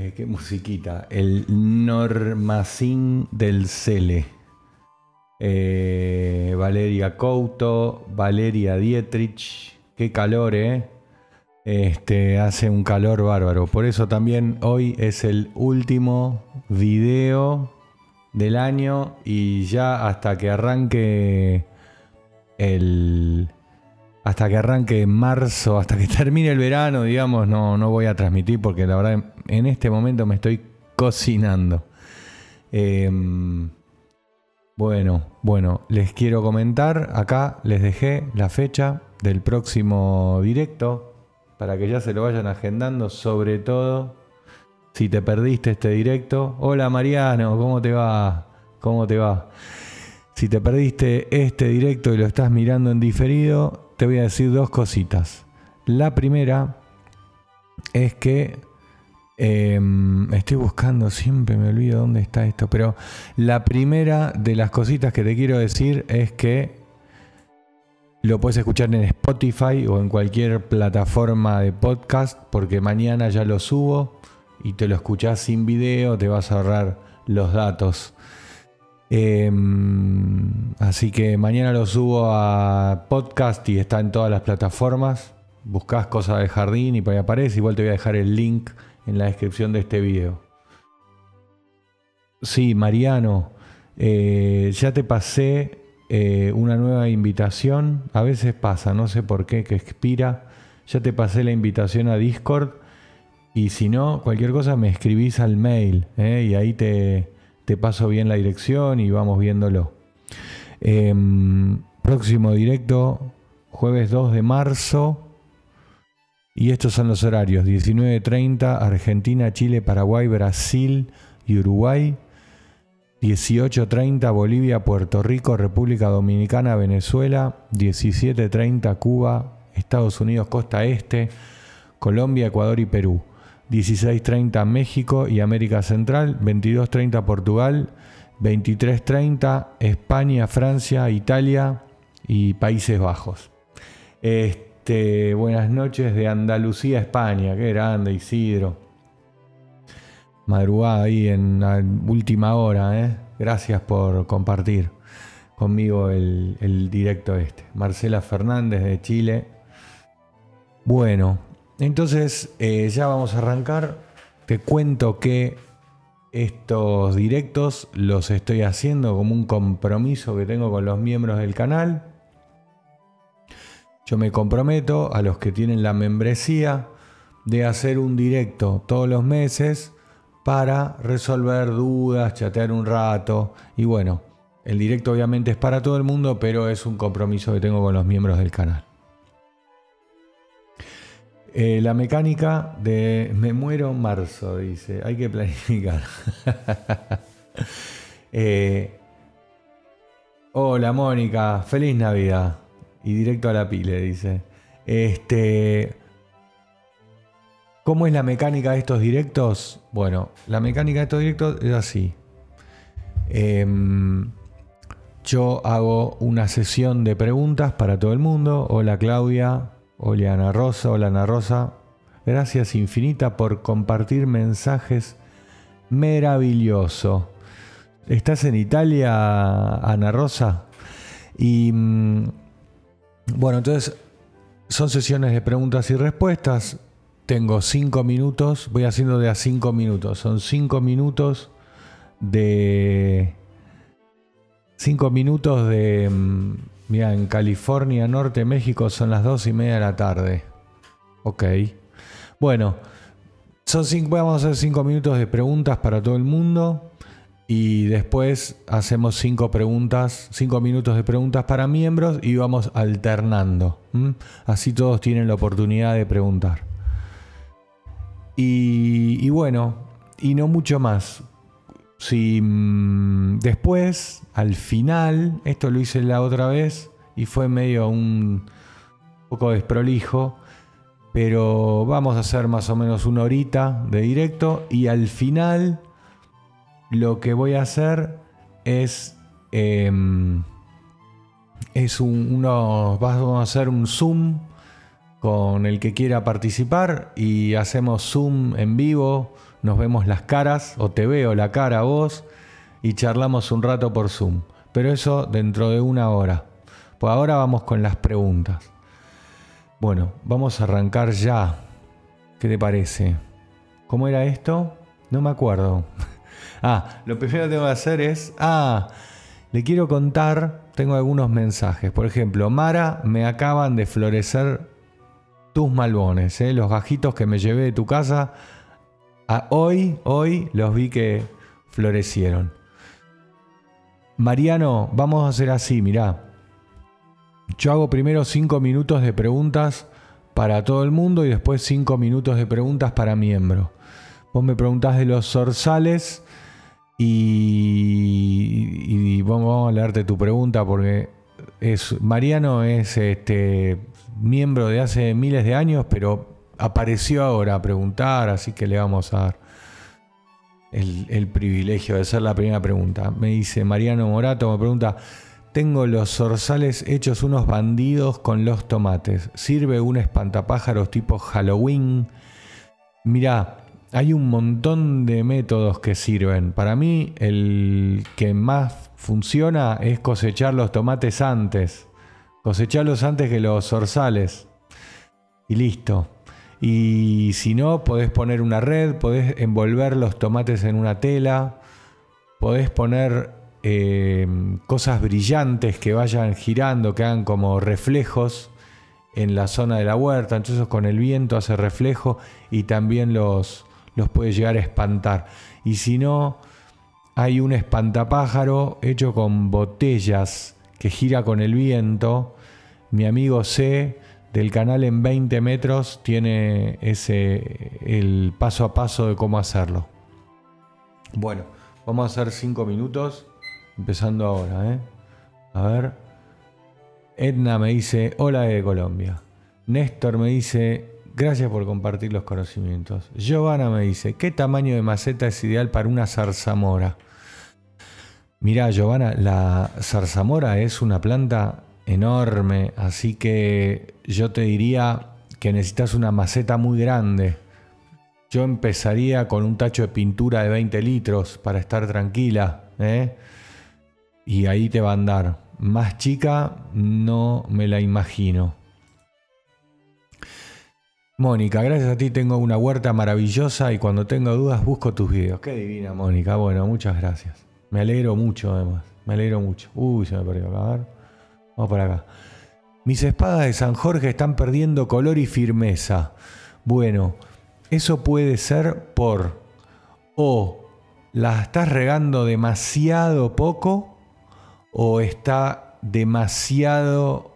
Eh, ¿Qué musiquita? El Normacín del Cele. Eh, Valeria Couto, Valeria Dietrich. Qué calor, ¿eh? Este, hace un calor bárbaro. Por eso también hoy es el último video del año y ya hasta que arranque el, hasta que arranque marzo, hasta que termine el verano, digamos, no, no voy a transmitir porque la verdad en este momento me estoy cocinando. Em, bueno, bueno, les quiero comentar, acá les dejé la fecha del próximo directo para que ya se lo vayan agendando, sobre todo si te perdiste este directo. Hola Mariano, ¿cómo te va? ¿Cómo te va? Si te perdiste este directo y lo estás mirando en diferido, te voy a decir dos cositas. La primera es que em, estoy buscando, siempre me olvido dónde está esto, pero la primera de las cositas que te quiero decir es que lo puedes escuchar en Spotify o en cualquier plataforma de podcast porque mañana ya lo subo y te lo escuchás sin video, te vas a ahorrar los datos Em, así que mañana lo subo a podcast y está en todas las plataformas. Buscas cosas de jardín y por ahí aparece. Igual te voy a dejar el link en la descripción de este video. Sí, Mariano, eh, ya te pasé eh, una nueva invitación. A veces pasa, no sé por qué, que expira. Ya te pasé la invitación a Discord. Y si no, cualquier cosa me escribís al mail eh, y ahí te, te paso bien la dirección y vamos viéndolo. Em, próximo directo, jueves 2 de marzo. Y estos son los horarios: 19.30, Argentina, Chile, Paraguay, Brasil y Uruguay. 18.30 Bolivia, Puerto Rico, República Dominicana, Venezuela. 17.30 Cuba, Estados Unidos, Costa Este, Colombia, Ecuador y Perú. 16.30 México y América Central, 22.30 Portugal, 23.30 España, Francia, Italia y Países Bajos. Este, buenas noches de Andalucía, España, qué grande Isidro. Madrugada ahí en la última hora, ¿eh? gracias por compartir conmigo el, el directo este. Marcela Fernández de Chile. Bueno, entonces, eh, ya vamos a arrancar. Te cuento que estos directos los estoy haciendo como un compromiso que tengo con los miembros del canal. Yo me comprometo a los que tienen la membresía de hacer un directo todos los meses para resolver dudas, chatear un rato. Y bueno, el directo obviamente es para todo el mundo, pero es un compromiso que tengo con los miembros del canal. Eh, la mecánica de me muero en marzo, dice. Hay que planificar. Eh, hola Mónica, feliz Navidad. Y directo a la pile, dice. Este. ¿Cómo es la mecánica de estos directos? Bueno, la mecánica de estos directos es así. Em, yo hago una sesión de preguntas para todo el mundo. Hola Claudia, Hola Ana Rosa, hola Ana Rosa. Gracias infinita por compartir mensajes maravilloso. ¿Estás en Italia, Ana Rosa? Y mm, bueno, entonces son sesiones de preguntas y respuestas. Tengo cinco minutos, voy haciendo de a cinco minutos. Son cinco minutos de. Cinco minutos de mm, Mira, en California, Norte, México son las dos y media de la tarde. Ok. Bueno, son cinco, vamos a hacer cinco minutos de preguntas para todo el mundo. Y después hacemos cinco preguntas, cinco minutos de preguntas para miembros y vamos alternando. Así todos tienen la oportunidad de preguntar. Y, y bueno, y no mucho más. Si mm, después, al final, esto lo hice la otra vez y fue medio un poco desprolijo, pero vamos a hacer más o menos una horita de directo y al final lo que voy a hacer es, em, es un, vamos a hacer un Zoom con el que quiera participar y hacemos Zoom en vivo nos vemos las caras o te veo la cara a vos y charlamos un rato por Zoom. Pero eso dentro de una hora. Pues ahora vamos con las preguntas. Bueno, vamos a arrancar ya. ¿Qué te parece? ¿Cómo era esto? No me acuerdo. ah, lo primero que tengo que hacer es... Ah, le quiero contar, tengo algunos mensajes. Por ejemplo, Mara, me acaban de florecer tus malbones, ¿eh? los gajitos que me llevé de tu casa. Hoy, hoy los vi que florecieron. Mariano, vamos a hacer así, mirá. Yo hago primero cinco minutos de preguntas para todo el mundo y después cinco minutos de preguntas para miembro. Vos me preguntás de los zorzales y, vamos, a leerte tu pregunta porque es, Mariano es este, miembro de hace miles de años, pero apareció ahora a preguntar, así que le vamos a dar el, privilegio de hacer la primera pregunta. Me dice Mariano Morato, me pregunta, tengo los zorzales hechos unos bandidos con los tomates. ¿Sirve un espantapájaros tipo Halloween? Mira, hay un montón de métodos que sirven. Para mí el que más funciona es cosechar los tomates antes. Cosecharlos antes que los zorzales. Y listo. Y si no, podés poner una red, podés envolver los tomates en una tela, podés poner eh, cosas brillantes que vayan girando, que hagan como reflejos en la zona de la huerta. Entonces con el viento hace reflejo y también los, los puede llegar a espantar. Y si no, hay un espantapájaro hecho con botellas que gira con el viento. Mi amigo C del canal en 20 metros tiene ese el paso a paso de cómo hacerlo. Bueno, vamos a hacer 5 minutos, empezando ahora. ¿eh? A ver. Edna me dice, hola de Colombia. Néstor me dice, Gracias por compartir los conocimientos. Giovanna me dice, ¿qué tamaño de maceta es ideal para una zarzamora? Mirá, Giovanna, la zarzamora es una planta enorme, así que yo te diría que necesitas una maceta muy grande. Yo empezaría con un tacho de pintura de 20 litros para estar tranquila, ¿eh? Y ahí te va a andar. Más chica no me la imagino. Mónica, gracias a ti tengo una huerta maravillosa y cuando tengo dudas busco tus videos. Qué divina, Mónica. Bueno, muchas gracias. Me alegro mucho, además. Me alegro mucho. Uy, se me perdió. A ver. Vamos por acá. Mis espadas de San Jorge están perdiendo color y firmeza. Bueno, eso puede ser por o la estás regando demasiado poco o está demasiado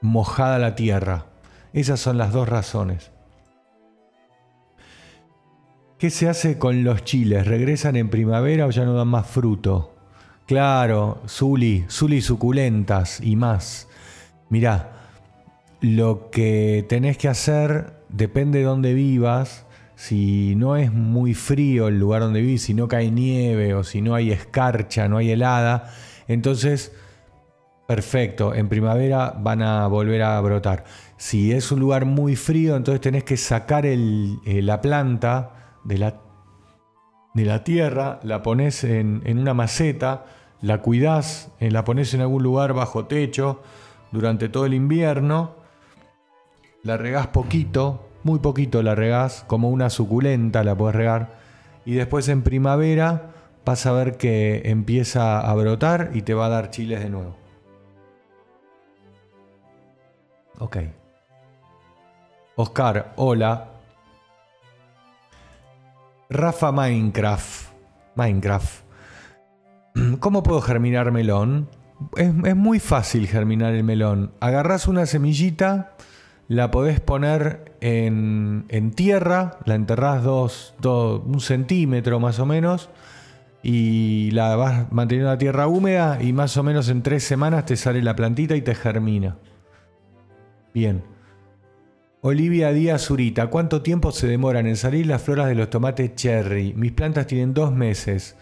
mojada la tierra. Esas son las dos razones. ¿Qué se hace con los chiles? ¿Regresan en primavera o ya no dan más fruto? Claro, Zuli, Zuli suculentas y más. Mirá, lo que tenés que hacer depende de dónde vivas. Si no es muy frío el lugar donde vivís, si no cae nieve o si no hay escarcha, no hay helada, entonces perfecto, en primavera van a volver a brotar. Si es un lugar muy frío, entonces tenés que sacar eh, la planta de la, de la tierra, la pones en, una maceta, la cuidás, eh, la pones en algún lugar bajo techo durante todo el invierno, la regás poquito, muy poquito la regás, como una suculenta la puedes regar, y después en primavera vas a ver que empieza a brotar y te va a dar chiles de nuevo. Ok. Oscar, hola. Rafa Minecraft. Minecraft. ¿Cómo puedo germinar melón? Es, muy fácil germinar el melón. Agarras una semillita, la podés poner en, tierra, la enterrás dos, un centímetro más o menos y la vas manteniendo la tierra húmeda y más o menos en tres semanas te sale la plantita y te germina. Bien. Olivia Díaz Zurita, ¿cuánto tiempo se demoran en salir las floras de los tomates cherry? Mis plantas tienen dos meses.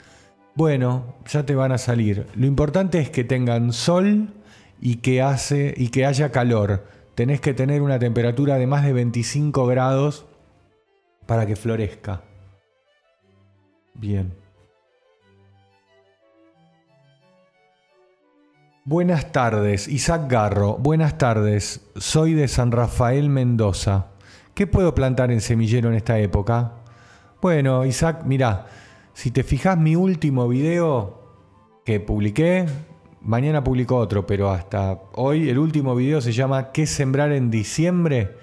Bueno, ya te van a salir. Lo importante es que tengan sol y que, hace, y que haya calor. Tenés que tener una temperatura de más de 25 grados para que florezca. Bien. Buenas tardes, Isaac Garro. Buenas tardes, soy de San Rafael, Mendoza. ¿Qué puedo plantar en semillero en esta época? Bueno, Isaac, mira, si te fijas mi último video que publiqué, mañana publico otro, pero hasta hoy el último video se llama ¿Qué sembrar en diciembre?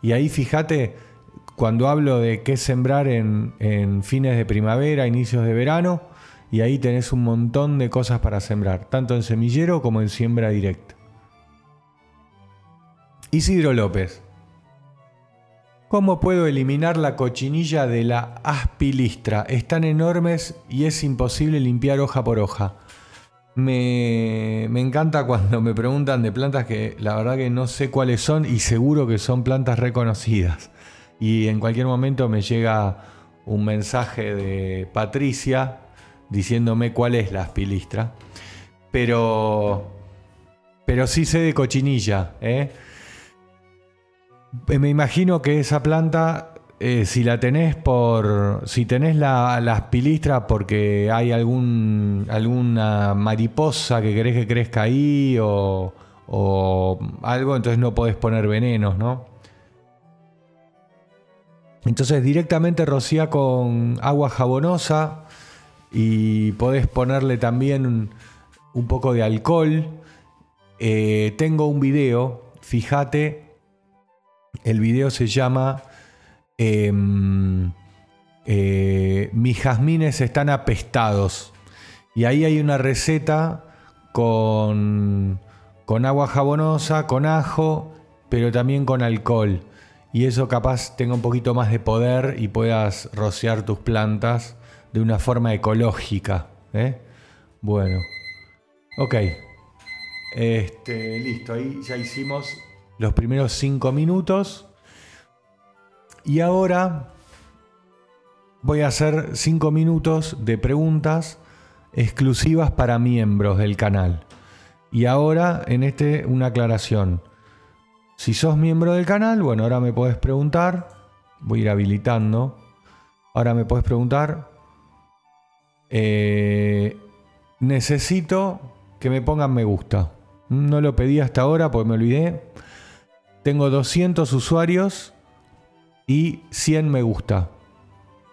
Y ahí fíjate, cuando hablo de qué sembrar en, en fines de primavera, inicios de verano, y ahí tenés un montón de cosas para sembrar, tanto en semillero como en siembra directa. Isidro López. ¿Cómo puedo eliminar la cochinilla de la aspilistra? Están enormes y es imposible limpiar hoja por hoja. Me, me, encanta cuando me preguntan de plantas que la verdad que no sé cuáles son y seguro que son plantas reconocidas. Y en cualquier momento me llega un mensaje de Patricia, diciéndome cuál es la aspilistra. Pero, pero sí sé de cochinilla. ¿eh? Me imagino que esa planta, eh, si la tenés por. Si tenés la, la aspilistra porque hay algún, alguna mariposa que querés que crezca ahí o, o algo, entonces no podés poner venenos, ¿no? Entonces directamente rocía con agua jabonosa y podés ponerle también un, poco de alcohol. Eh, tengo un video, fíjate, el video se llama em, eh, Mis jazmines están apestados. Y ahí hay una receta con, con agua jabonosa, con ajo, pero también con alcohol. Y eso capaz tenga un poquito más de poder y puedas rociar tus plantas de una forma ecológica. ¿eh? Bueno, ok. Este, listo, ahí ya hicimos los primeros cinco minutos. Y ahora voy a hacer cinco minutos de preguntas exclusivas para miembros del canal. Y ahora en este una aclaración. Si sos miembro del canal, bueno, ahora me puedes preguntar. Voy a ir habilitando. Ahora me puedes preguntar eh, necesito que me pongan me gusta. No lo pedí hasta ahora porque me olvidé. Tengo 200 usuarios y 100 me gusta.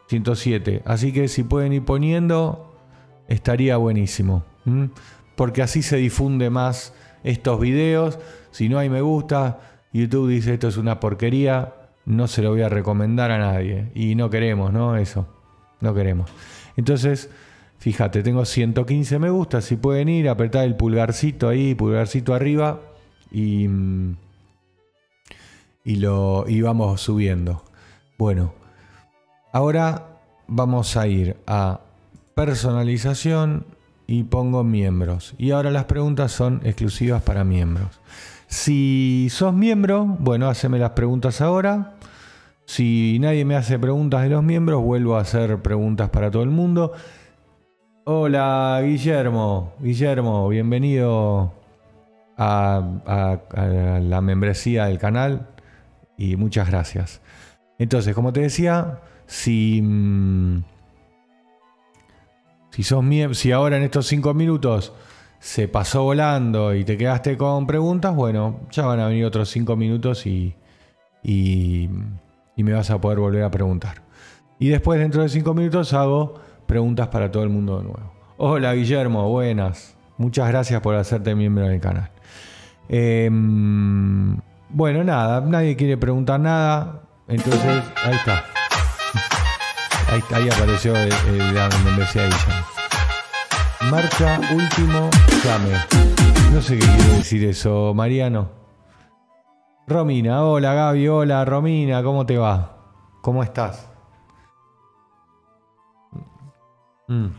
107. Así que si pueden ir poniendo, estaría buenísimo. Porque así se difunde más estos videos. Si no hay me gusta, YouTube dice esto es una porquería. No se lo voy a recomendar a nadie. Y no queremos, ¿no? Eso. No queremos. Entonces, Fíjate, tengo 115 me gusta. Si pueden ir, apretar el pulgarcito ahí, pulgarcito arriba y, y, lo, y vamos subiendo. Bueno, ahora vamos a ir a personalización y pongo miembros. Y ahora las preguntas son exclusivas para miembros. Si sos miembro, bueno, haceme las preguntas ahora. Si nadie me hace preguntas de los miembros, vuelvo a hacer preguntas para todo el mundo. Hola Guillermo, Guillermo, bienvenido a, la membresía del canal y muchas gracias. Entonces, como te decía, si, mm, si, sos si ahora en estos cinco minutos se pasó volando y te quedaste con preguntas, bueno, ya van a venir otros cinco minutos y, y, y me vas a poder volver a preguntar. Y después, dentro de cinco minutos, hago preguntas para todo el mundo de nuevo. Hola Guillermo, buenas. Muchas gracias por hacerte miembro del canal. Em, bueno, nada, nadie quiere preguntar nada. Entonces, ahí está. Ahí, apareció el, el, ahí Marcha último llame. No sé qué quiere decir eso, Mariano. Romina, hola Gaby, hola Romina, ¿cómo te va? ¿Cómo estás? Mm.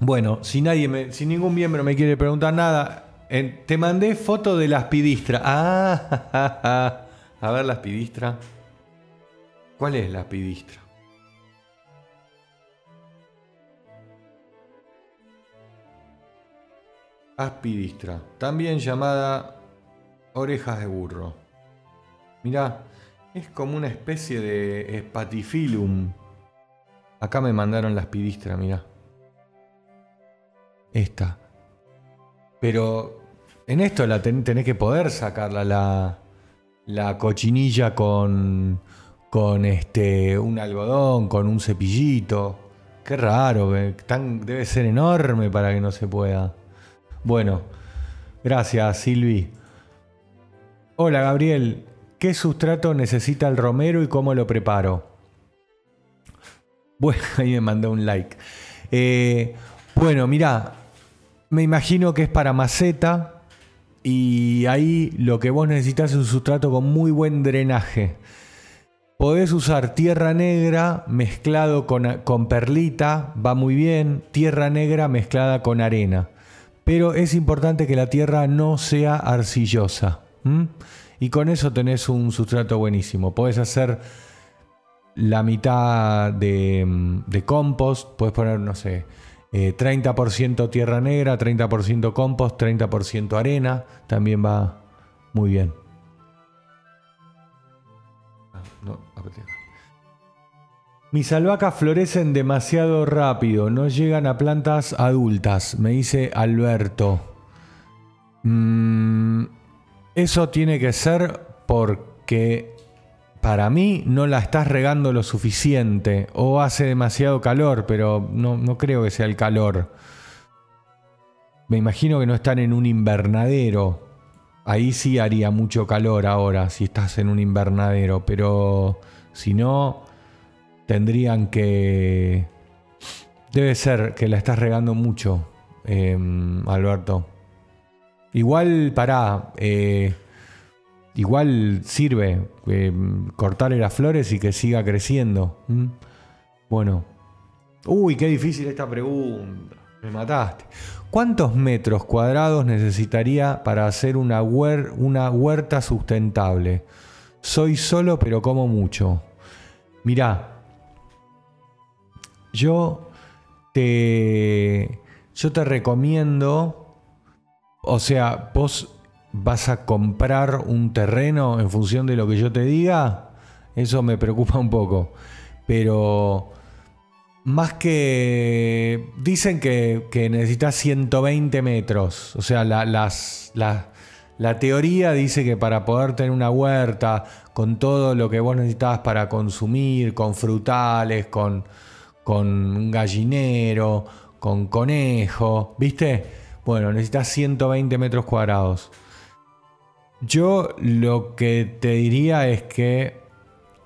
Bueno, si nadie me, ningún miembro me quiere preguntar nada, te mandé foto de la aspidistra. Ah, a ver la aspidistra. ¿Cuál es la aspidistra? Aspidistra, también llamada orejas de burro. Mirá, es como una especie de Spatifilum Acá me mandaron las pidistras, mira. Esta. Pero en esto la tenés que poder sacarla la, la cochinilla con, con este, un algodón, con un cepillito. Qué raro, tan, debe ser enorme para que no se pueda. Bueno, gracias Silvi. Hola Gabriel, ¿qué sustrato necesita el romero y cómo lo preparo? Bueno, ahí me mandó un like. Eh, bueno, mira, me imagino que es para maceta y ahí lo que vos necesitas es un sustrato con muy buen drenaje. Podés usar tierra negra mezclado con, perlita, va muy bien, tierra negra mezclada con arena. Pero es importante que la tierra no sea arcillosa. Y con eso tenés un sustrato buenísimo. Podés hacer la mitad de, de compost, puedes poner, no sé, 30% eh, tierra negra, 30% compost, 30% arena, también va muy bien. Ah, Mis albahacas florecen demasiado rápido, no llegan a plantas adultas, me dice Alberto. Mm, eso tiene que ser porque para mí no la estás regando lo suficiente o hace demasiado calor, pero no, creo que sea el calor. Me imagino que no están en un invernadero. Ahí sí haría mucho calor ahora si estás en un invernadero, pero si no, tendrían que... Debe ser que la estás regando mucho, em, Alberto. Igual, para eh, igual sirve eh, cortarle las flores y que siga creciendo. Bueno. Uy, qué difícil esta pregunta. Me mataste. ¿Cuántos metros cuadrados necesitaría para hacer una, una huerta sustentable? Soy solo pero como mucho. Mirá, yo te, yo te recomiendo, o sea, vos vas a comprar un terreno en función de lo que yo te diga, eso me preocupa un poco. Pero más que... Dicen que, necesitas 120 metros. O sea, la, las, la, teoría dice que para poder tener una huerta con todo lo que vos necesitabas para consumir, con frutales, con, con gallinero, con conejo, ¿viste? Bueno, necesitas 120 metros cuadrados. Yo lo que te diría es que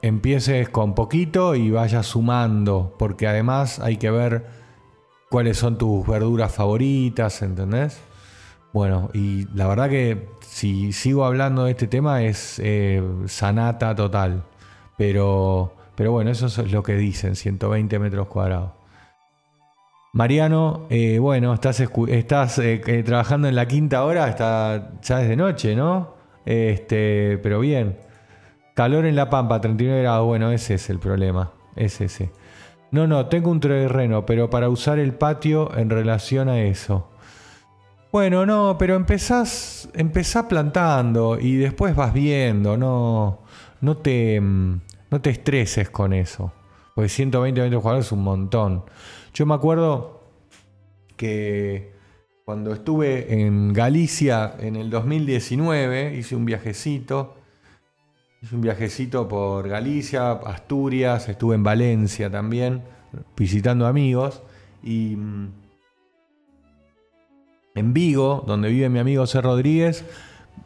empieces con poquito y vayas sumando, porque además hay que ver cuáles son tus verduras favoritas, ¿entendés? Bueno, y la verdad que si sigo hablando de este tema es eh, sanata total, pero, pero bueno, eso es lo que dicen, 120 metros cuadrados. Mariano, eh, bueno, estás, eh, trabajando en la quinta hora, está, ya es de noche, ¿no? Este, pero bien. Calor en la pampa, 39 grados. Bueno, ese es el problema. Es ese. No, no, tengo un terreno, pero para usar el patio en relación a eso. Bueno, no, pero empezás, empezás plantando y después vas viendo, no, no, te, no te estreses con eso. Porque 120 metros cuadrados es un montón. Yo me acuerdo que cuando estuve en Galicia en el 2019, hice un viajecito. Hice un viajecito por Galicia, Asturias, estuve en Valencia también, visitando amigos. Y mm, en Vigo, donde vive mi amigo C. Rodríguez,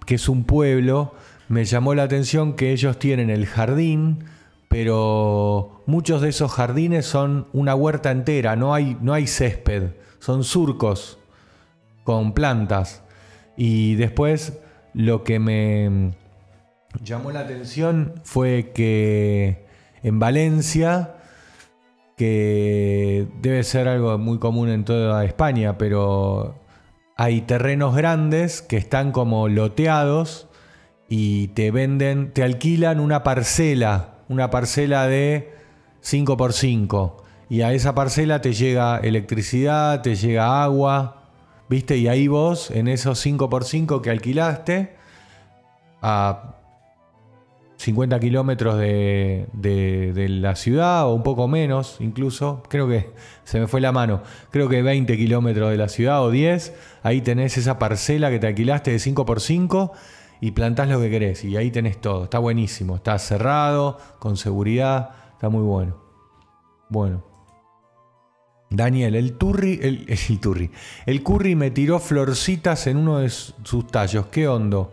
que es un pueblo, me llamó la atención que ellos tienen el jardín, pero muchos de esos jardines son una huerta entera, no hay, no hay césped, son surcos con plantas. Y después lo que me llamó la atención fue que en Valencia, que debe ser algo muy común en toda España, pero hay terrenos grandes que están como loteados y te venden, te alquilan una parcela, una parcela de 5 por 5 y a esa parcela te llega electricidad, te llega agua, ¿Viste? Y ahí vos, en esos 5x5 que alquilaste, a 50 kilómetros de, la ciudad o un poco menos incluso. Creo que se me fue la mano. Creo que 20 kilómetros de la ciudad o 10. Ahí tenés esa parcela que te alquilaste de 5x5 y plantás lo que querés. Y ahí tenés todo. Está buenísimo. Está cerrado, con seguridad. Está muy bueno. Bueno. Daniel, el turri, el, turri. El curry me tiró florcitas en uno de sus tallos. ¿Qué hondo?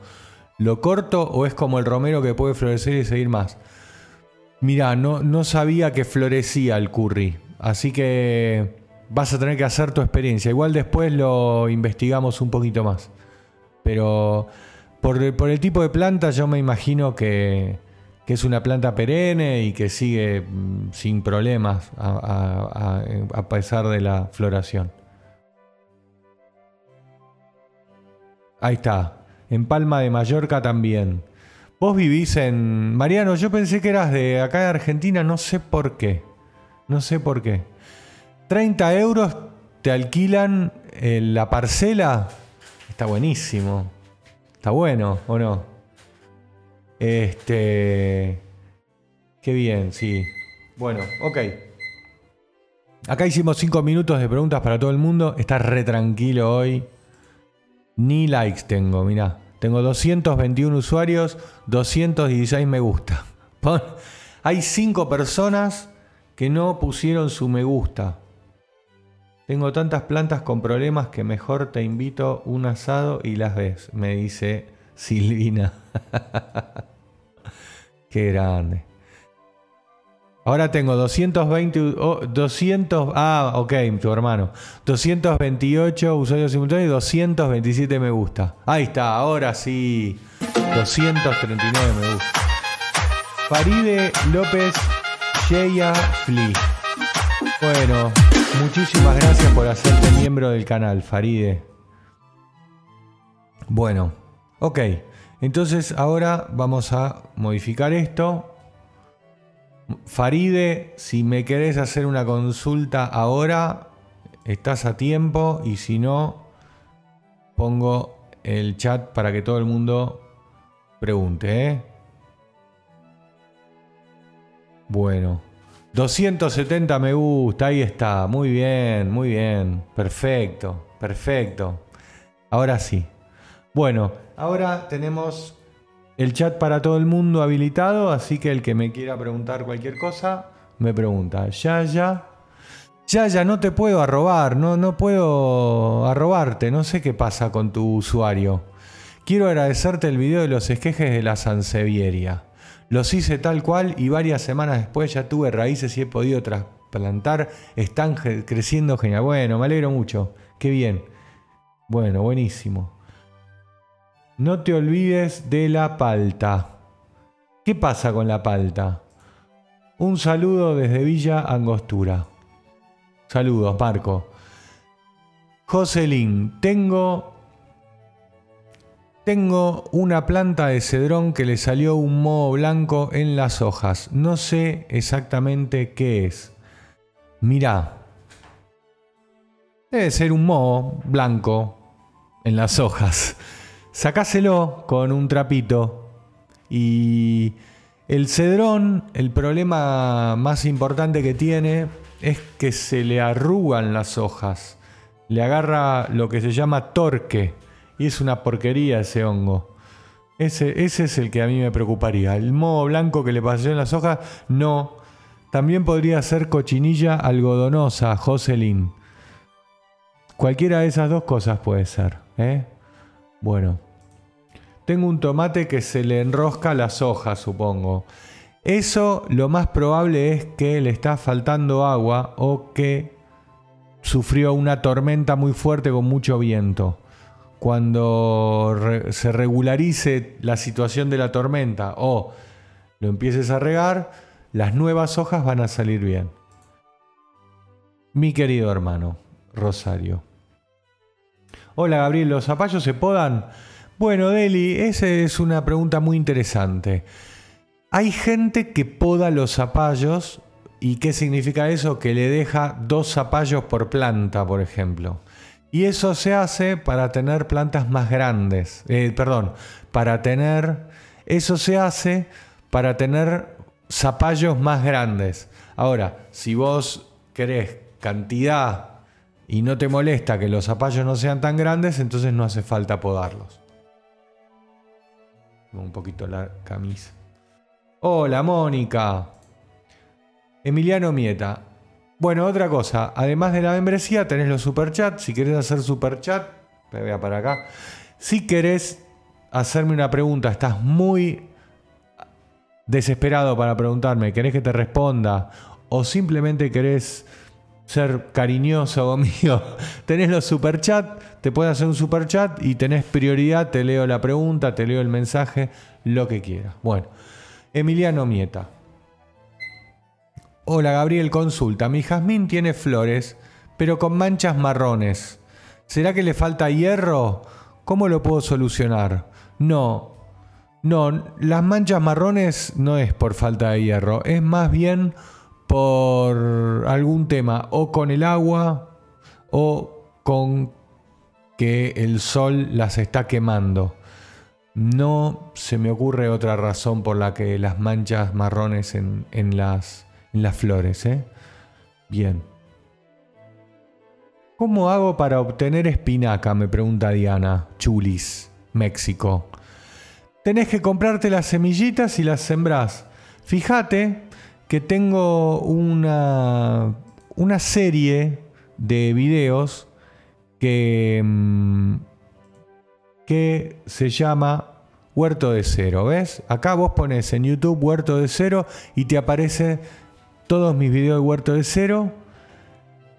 ¿Lo corto o es como el romero que puede florecer y seguir más? Mira, no, no sabía que florecía el curry, así que vas a tener que hacer tu experiencia. Igual después lo investigamos un poquito más. Pero por, el tipo de planta yo me imagino que, es una planta perenne y que sigue mm, sin problemas a pesar de la floración. Ahí está. En Palma de Mallorca también. Vos vivís en... Mariano, yo pensé que eras de acá de Argentina, no sé por qué. No sé por qué. 30 euros te alquilan eh, la parcela. Está buenísimo. Está bueno, ¿o no? Este... Qué bien, sí. Bueno, ok. Acá hicimos 5 minutos de preguntas para todo el mundo. Está re tranquilo hoy. Ni likes tengo, mirá. Tengo 221 usuarios, 216 me gusta. Hay 5 personas que no pusieron su me gusta. Tengo tantas plantas con problemas que mejor te invito un asado y las ves, me dice Silvina. Qué grande. Ahora tengo 220, 200, ah, ok, tu hermano. 228 usuarios simultáneos y 227 me gusta. Ahí está, ahora sí. 239 me gusta. Faride López Sheya Fli. Bueno, muchísimas gracias por hacerte miembro del canal, Faride. Bueno, ok. Entonces ahora vamos a modificar esto Faride, si me querés hacer una consulta ahora, estás a tiempo y si no, pongo el chat para que todo el mundo pregunte. ¿eh? Bueno, 270 me gusta, ahí está, muy bien, muy bien, perfecto, perfecto. Ahora sí. Bueno, ahora tenemos el chat para todo el mundo habilitado, así que el que me quiera preguntar cualquier cosa, me pregunta. Ya, ya. Ya, ya, no te puedo arrobar, no, no puedo arrobarte, no sé qué pasa con tu usuario. Quiero agradecerte el video de los esquejes de la Sansevieria. Los hice tal cual y varias semanas después ya tuve raíces y he podido trasplantar. Están creciendo genial. Bueno, me alegro mucho. Qué bien. Bueno, buenísimo. No te olvides de la palta. ¿Qué pasa con la palta? Un saludo desde Villa Angostura. Saludos, Marco. Joselín, tengo tengo una planta de cedrón que le salió un moho blanco en las hojas. No sé exactamente qué es. Mirá. Debe ser un moho blanco en las hojas sacáselo con un trapito. Y el cedrón, el problema más importante que tiene es que se le arrugan las hojas. Le agarra lo que se llama torque. Y es una porquería ese hongo. Ese, ese es el que a mí me preocuparía. El moho blanco que le pasó en las hojas, no. También podría ser cochinilla algodonosa, Jocelyn. Cualquiera de esas dos cosas puede ser. ¿eh? Bueno. Tengo un tomate que se le enrosca las hojas, supongo. Eso lo más probable es que le está faltando agua o que sufrió una tormenta muy fuerte con mucho viento. Cuando se regularice la situación de la tormenta o lo empieces a regar, las nuevas hojas van a salir bien. Mi querido hermano, Rosario. Hola Gabriel, ¿los zapallos se podan? Bueno, Deli, esa es una pregunta muy interesante. Hay gente que poda los zapallos y ¿qué significa eso? Que le deja dos zapallos por planta, por ejemplo. Y eso se hace para tener plantas más grandes. Eh, perdón, para tener... Eso se hace para tener zapallos más grandes. Ahora, si vos querés cantidad y no te molesta que los zapallos no sean tan grandes, entonces no hace falta podarlos. Un poquito la camisa. Hola, Mónica. Emiliano Mieta. Bueno, otra cosa. Además de la membresía, tenés los superchats. Si querés hacer superchat, me voy para acá. Si querés hacerme una pregunta, estás muy desesperado para preguntarme, querés que te responda, o simplemente querés ser cariñoso conmigo, tenés los superchats, te puedes hacer un superchat y tenés prioridad, te leo la pregunta, te leo el mensaje, lo que quieras. Bueno, Emiliano Mieta. Hola Gabriel, consulta. Mi jazmín tiene flores, pero con manchas marrones. ¿Será que le falta hierro? ¿Cómo lo puedo solucionar? No, no, las manchas marrones no es por falta de hierro, es más bien por algún tema, o con el agua, o con que el sol las está quemando. No se me ocurre otra razón por la que las manchas marrones en, las, en las, flores. ¿eh? Bien. ¿Cómo hago para obtener espinaca? Me pregunta Diana, Chulis, México. Tenés que comprarte las semillitas y las sembrás. Fíjate que tengo una, una serie de videos que, mm, que se llama Huerto de Cero. ¿Ves? Acá vos pones en YouTube Huerto de Cero y te aparece todos mis videos de Huerto de Cero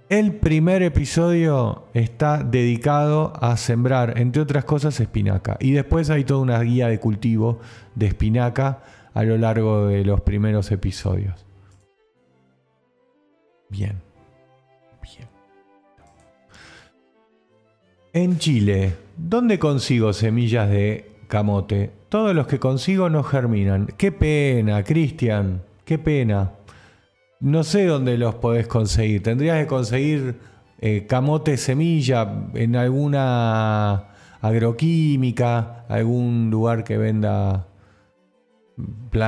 el primer episodio está dedicado a sembrar, entre otras cosas, espinaca. Y después hay toda una guía de cultivo de espinaca a lo largo de los primeros episodios. Bien. Bien. En Chile, ¿dónde consigo semillas de camote? Todos los que consigo no germinan. Qué pena, Cristian. Qué pena. No sé dónde los podés conseguir. Tendrías que conseguir eh, camote semilla en alguna agroquímica, algún lugar que venda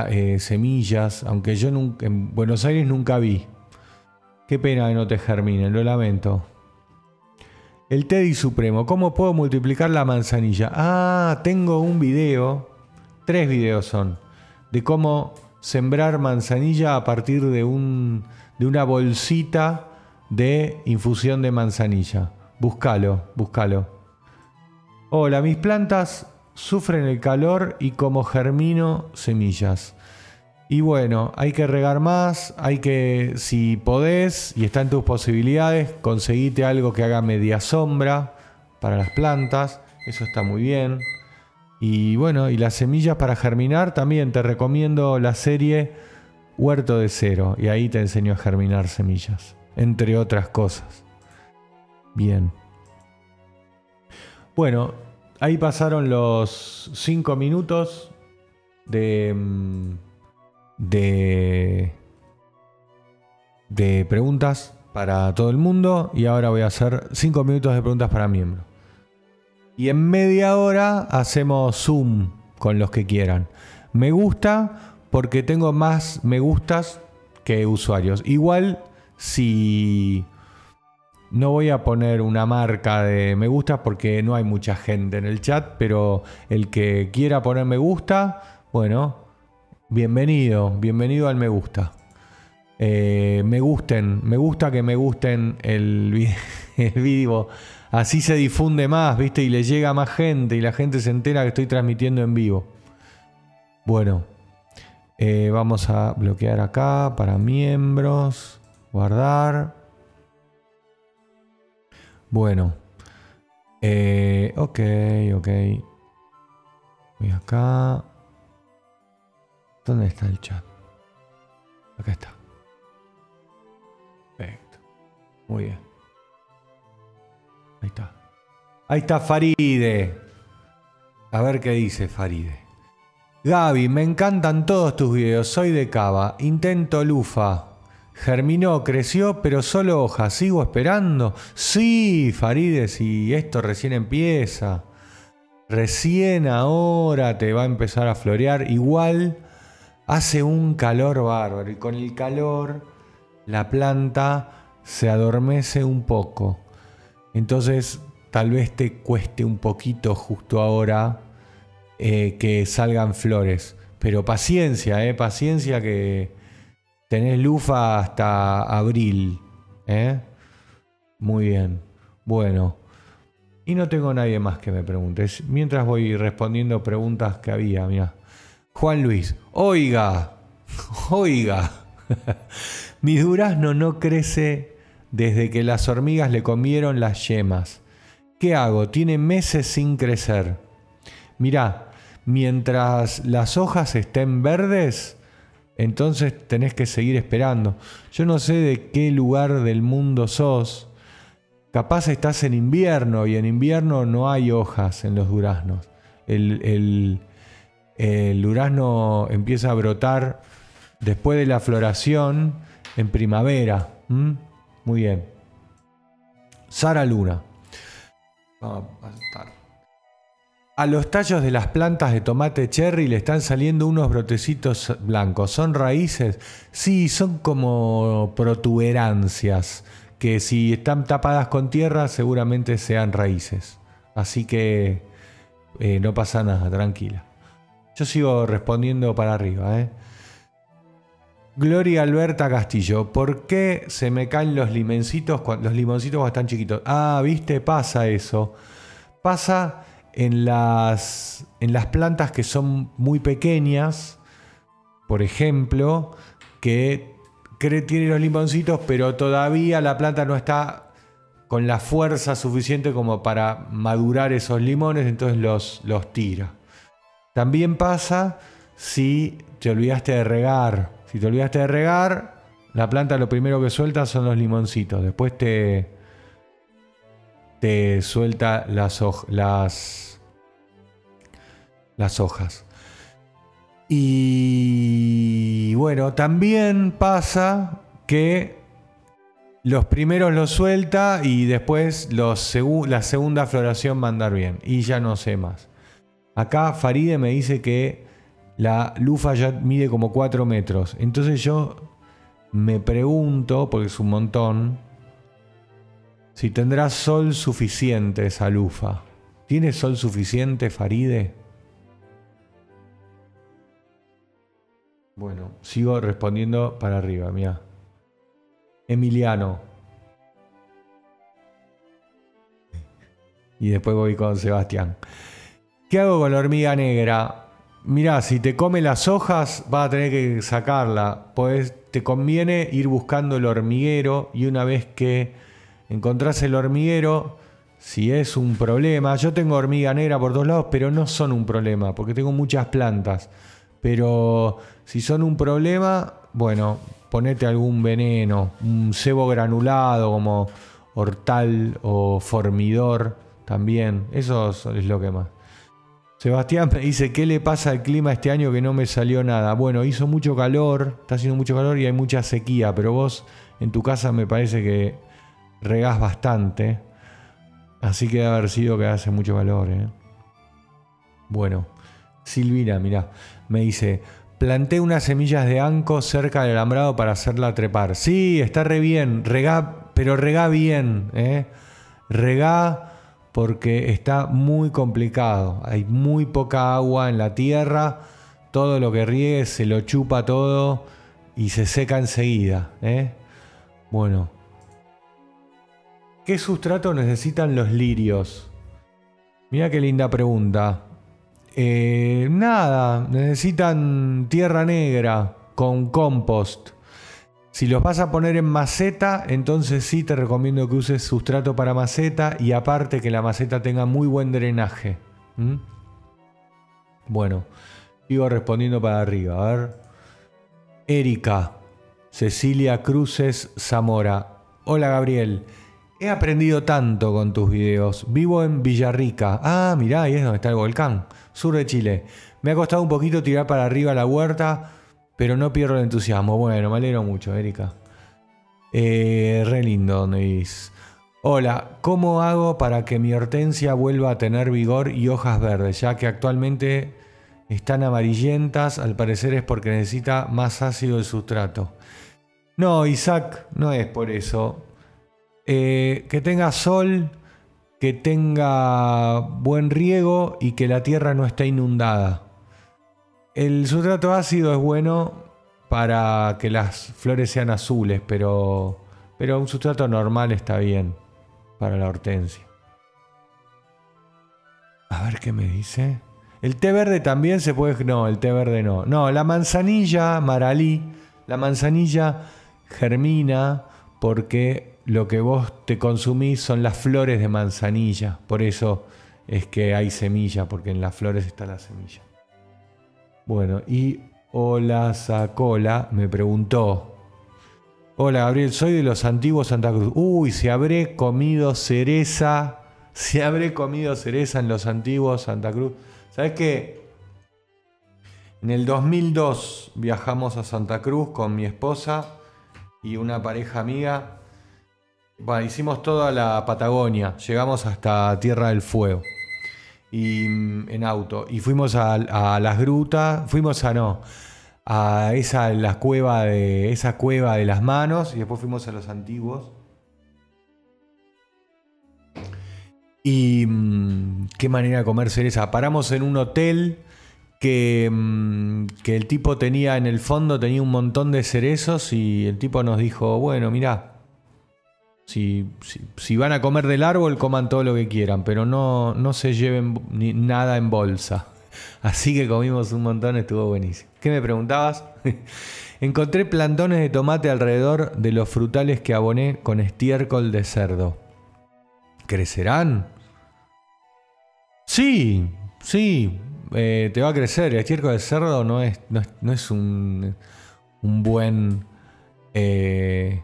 eh, semillas, aunque yo nunca, en Buenos Aires nunca vi. Qué pena que no te germinen, lo lamento. El Teddy Supremo, ¿cómo puedo multiplicar la manzanilla? Ah, tengo un video, tres videos son, de cómo sembrar manzanilla a partir de, un, de una bolsita de infusión de manzanilla. Búscalo, búscalo. Hola, mis plantas sufren el calor y como germino semillas. Y bueno, hay que regar más, hay que, si podés y está en tus posibilidades, conseguite algo que haga media sombra para las plantas, eso está muy bien. Y bueno, y las semillas para germinar también te recomiendo la serie Huerto de Cero. Y ahí te enseño a germinar semillas, entre otras cosas. Bien. Bueno, ahí pasaron los 5 minutos de, mm, de, de preguntas para todo el mundo. Y ahora voy a hacer 5 minutos de preguntas para miembros. Y en media hora hacemos Zoom con los que quieran. Me gusta porque tengo más me gustas que usuarios. Igual si no voy a poner una marca de me gusta porque no hay mucha gente en el chat, pero el que quiera poner me gusta, bueno, bienvenido, bienvenido al me gusta. Eh, me gusten, me gusta que me gusten el, el vivo Así se difunde más, ¿viste? Y le llega a más gente y la gente se entera que estoy transmitiendo en vivo. Bueno, eh, vamos a bloquear acá para miembros, guardar. Bueno, eh, ok, ok. Voy acá. ¿Dónde está el chat? Acá está. Perfecto. Muy bien. Ahí está. Ahí está Faride. A ver qué dice Faride. Gaby, me encantan todos tus videos. Soy de Cava. Intento lufa. Germinó, creció, pero solo hojas. ¿Sigo esperando? Sí, Faride, si esto recién empieza. Recién ahora te va a empezar a florear. Igual hace un calor bárbaro y con el calor la planta se adormece un poco. Entonces tal vez te cueste un poquito justo ahora eh, que salgan flores. Pero paciencia, eh, paciencia que tenés lufa hasta abril. Eh. Muy bien. Bueno. Y no tengo nadie más que me pregunte. Mientras voy respondiendo preguntas que había, mira. Juan Luis, oiga, oiga, mi durazno no crece desde que las hormigas le comieron las yemas. ¿Qué hago? Tiene meses sin crecer. Mirá, mientras las hojas estén verdes, entonces tenés que seguir esperando. Yo no sé de qué lugar del mundo sos. Capaz estás en invierno y en invierno no hay hojas en los duraznos. El, durazno empieza a brotar después de la floración en primavera. Muy bien. Sara Luna. a los tallos de las plantas de tomate cherry le están saliendo unos brotecitos blancos. ¿Son raíces? Sí, son como protuberancias que si están tapadas con tierra seguramente sean raíces. Así que eh, no pasa nada, tranquila. Yo sigo respondiendo para arriba. ¿eh? Gloria Alberta Castillo, ¿por qué se me caen los limencitos, los limoncitos cuando están chiquitos? Ah, viste, pasa eso. Pasa en las, en las plantas que son muy pequeñas, por ejemplo, que tiene los limoncitos, pero todavía la planta no está con la fuerza suficiente como para madurar esos limones, entonces los, los tira. También pasa si te olvidaste de regar si te olvidaste de regar, la planta lo primero que suelta son los limoncitos. Después te, te suelta las, hojas. Y bueno, también pasa que los primeros los suelta y después la segunda floración va a andar bien. Y ya no sé más. Acá Faride me dice que la lufa ya mide como 4 metros. Entonces yo me pregunto, porque es un montón, si tendrá sol suficiente esa lufa. ¿Tiene sol suficiente, Faride? Bueno, sigo respondiendo para arriba, mira. Emiliano. Y después voy con Sebastián. ¿Qué hago con la hormiga negra? Mirá, si te come las hojas, vas a tener que sacarla. Pues te conviene ir buscando el hormiguero y una vez que encontrás el hormiguero, si es un problema, yo tengo hormiga negra por dos lados, pero no son un problema, porque tengo muchas plantas. Pero si son un problema, bueno, ponete algún veneno, un cebo granulado como hortal o formidor también. Eso es lo que más. Sebastián me dice, ¿qué le pasa al clima este año que no me salió nada? Bueno, hizo mucho calor, está haciendo mucho calor y hay mucha sequía, pero vos en tu casa me parece que regás bastante. Así que debe haber sido que hace mucho calor. ¿eh? Bueno, Silvina, mira, me dice, planté unas semillas de anco cerca del alambrado para hacerla trepar. Sí, está re bien, regá, pero regá bien. ¿eh? Regá porque está muy complicado. Hay muy poca agua en la tierra, todo lo que riegue se lo chupa todo y se seca enseguida. ¿eh? Bueno, ¿qué sustrato necesitan los lirios? Mira qué linda pregunta. Eh, nada, necesitan tierra negra con compost. Si los vas a poner en maceta, entonces sí te recomiendo que uses sustrato para maceta y aparte que la maceta tenga muy buen drenaje. Bueno, sigo respondiendo para arriba. A ver. Erika, Cecilia Cruces Zamora. Hola Gabriel. He aprendido tanto con tus videos. Vivo en Villarrica. Ah, mirá, ahí es donde está el volcán. Sur de Chile. Me ha costado un poquito tirar para arriba la huerta pero no pierdo el entusiasmo. Bueno, me alegro mucho, Erika. Eh, re lindo, donde Hola, ¿cómo hago para que mi hortensia vuelva a tener vigor y hojas verdes? Ya que actualmente están amarillentas, al parecer es porque necesita más ácido el sustrato. No, Isaac, no es por eso. Eh, que tenga sol, que tenga buen riego y que la tierra no esté inundada. El sustrato ácido es bueno para que las flores sean azules, pero, pero un sustrato normal está bien para la hortensia. A ver qué me dice. El té verde también se puede... No, el té verde no. No, la manzanilla, maralí, la manzanilla germina porque lo que vos te consumís son las flores de manzanilla. Por eso es que hay semilla, porque en las flores está la semilla. Bueno, y Hola Sacola me preguntó. Hola Gabriel, soy de los antiguos Santa Cruz. Uy, si habré comido cereza. Si habré comido cereza en los antiguos Santa Cruz. ¿Sabes qué? En el 2002 viajamos a Santa Cruz con mi esposa y una pareja amiga. Bueno, hicimos toda la Patagonia. Llegamos hasta Tierra del Fuego y, mm, en auto. Y fuimos a, las grutas, fuimos a no, a esa, la cueva de, esa cueva de las manos y después fuimos a los antiguos. Y mm, qué manera de comer cereza. Paramos en un hotel que, mm, que, el tipo tenía en el fondo, tenía un montón de cerezos y el tipo nos dijo, bueno, mirá, si, van a comer del árbol, coman todo lo que quieran, pero no, no se lleven ni nada en bolsa. Así que comimos un montón, estuvo buenísimo. ¿Qué me preguntabas? Encontré plantones de tomate alrededor de los frutales que aboné con estiércol de cerdo. ¿Crecerán? Sí, sí, eh, te va a crecer. El estiércol de cerdo no es, no es, un, un, buen... Eh,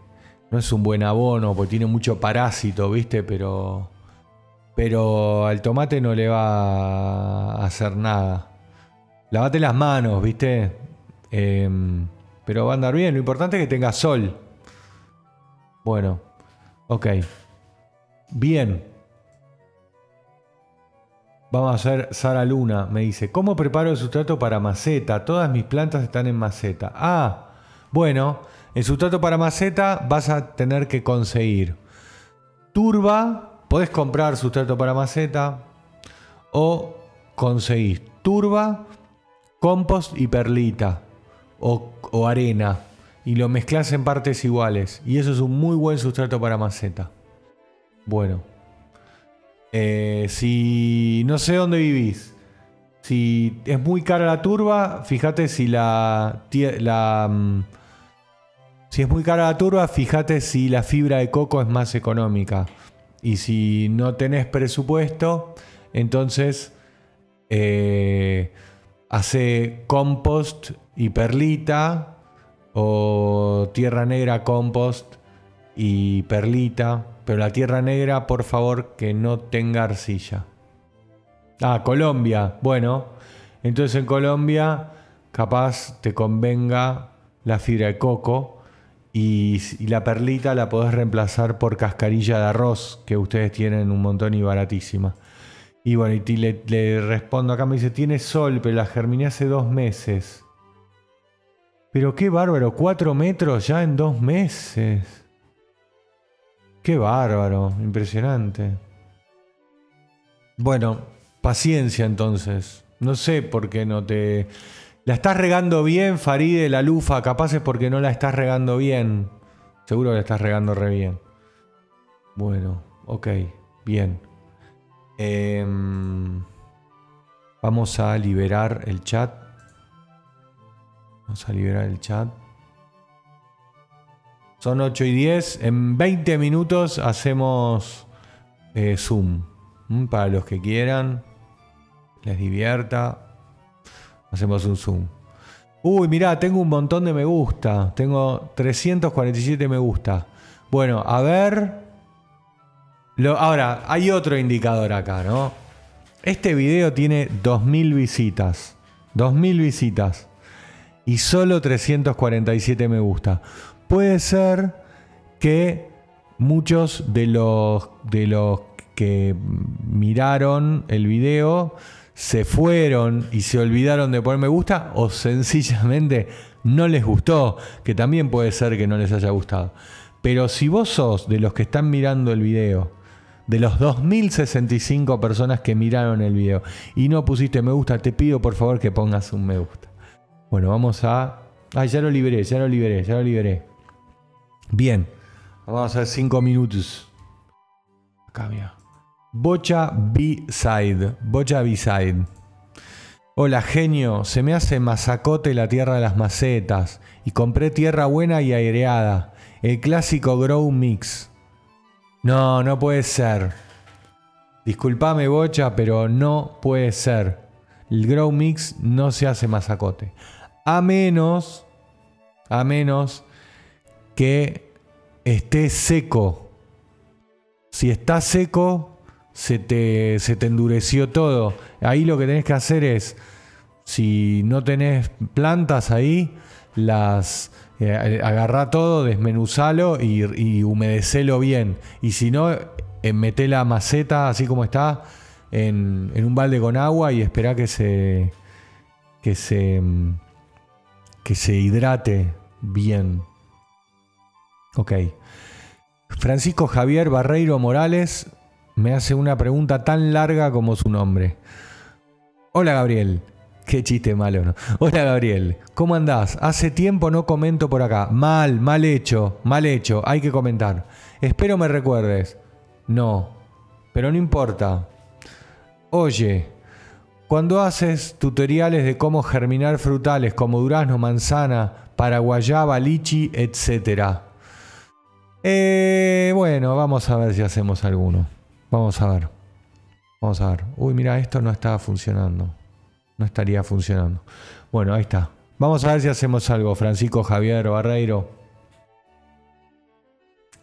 no es un buen abono porque tiene mucho parásito, ¿viste? Pero, pero al tomate no le va a hacer nada. Lavate las manos, ¿viste? Em, pero va a andar bien. Lo importante es que tenga sol. Bueno, ok. Bien. Vamos a hacer Sara Luna. Me dice, ¿cómo preparo el sustrato para maceta? Todas mis plantas están en maceta. Ah, bueno. El sustrato para maceta vas a tener que conseguir. Turba, podés comprar sustrato para maceta o conseguís turba, compost y perlita o, arena. Y lo mezclas en partes iguales. Y eso es un muy buen sustrato para maceta. Bueno, eh, si no sé dónde vivís, si es muy cara la turba, fíjate si la, la mm, si es muy cara la turba, fíjate si la fibra de coco es más económica. Y si no tenés presupuesto, entonces eh, hace compost y perlita o tierra negra compost y perlita. Pero la tierra negra, por favor, que no tenga arcilla. Ah, Colombia. Bueno, entonces en Colombia capaz te convenga la fibra de coco y, la perlita la podés reemplazar por cascarilla de arroz, que ustedes tienen un montón y baratísima. Y bueno, y le, respondo acá, me dice, tiene sol, pero la germiné hace dos meses. Pero qué bárbaro, cuatro metros ya en dos meses. Qué bárbaro, impresionante. Bueno, paciencia entonces. No sé por qué no te... La estás regando bien, Faride, la lufa, capaz es porque no la estás regando bien. Seguro la estás regando re bien. Bueno, ok, bien. Em, vamos a liberar el chat. Vamos a liberar el chat. Son 8 y 10. En 20 minutos hacemos eh, Zoom. Para los que quieran, les divierta. Hacemos un zoom. Uy, mirá, tengo un montón de me gusta. Tengo 347 me gusta. Bueno, a ver. ahora, hay otro indicador acá, ¿no? Este video tiene 2000 visitas. 2000 visitas. Y solo 347 me gusta. Puede ser que muchos de los, de los que miraron el video se fueron y se olvidaron de poner me gusta o sencillamente no les gustó, que también puede ser que no les haya gustado. Pero si vos sos de los que están mirando el video, de los 2065 personas que miraron el video y no pusiste me gusta, te pido por favor que pongas un me gusta. Bueno, vamos a... Ay, ya lo liberé, ya lo liberé, ya lo liberé. Bien, vamos a hacer 5 minutos. Acá, mira. Bocha B-Side. Bocha B-Side. Hola genio, se me hace masacote la tierra de las macetas y compré tierra buena y aireada, el clásico Grow Mix. No, no puede ser. Disculpame bocha, pero no puede ser. El Grow Mix no se hace masacote. A menos, a menos que esté seco. Si está seco, se te, se te endureció todo. Ahí lo que tenés que hacer es, si no tenés plantas ahí, las eh, agarrá todo, desmenuzalo y, humedecelo bien. Y si no, eh, meté la maceta así como está en, en, un balde con agua y espera que se, que se, que se hidrate bien. Ok. Francisco Javier Barreiro Morales me hace una pregunta tan larga como su nombre. Hola Gabriel. Qué chiste malo, ¿no? Hola Gabriel, ¿cómo andás? Hace tiempo no comento por acá. Mal, mal hecho, mal hecho, hay que comentar. Espero me recuerdes. No, pero no importa. Oye, cuando haces tutoriales de cómo germinar frutales como durazno, manzana, paraguayaba, lichi, etc. Eh, bueno, vamos a ver si hacemos alguno. Vamos a ver. Vamos a ver. Uy, mira, esto no está funcionando. No estaría funcionando. Bueno, ahí está. Vamos a ver si hacemos algo. Francisco Javier Barreiro.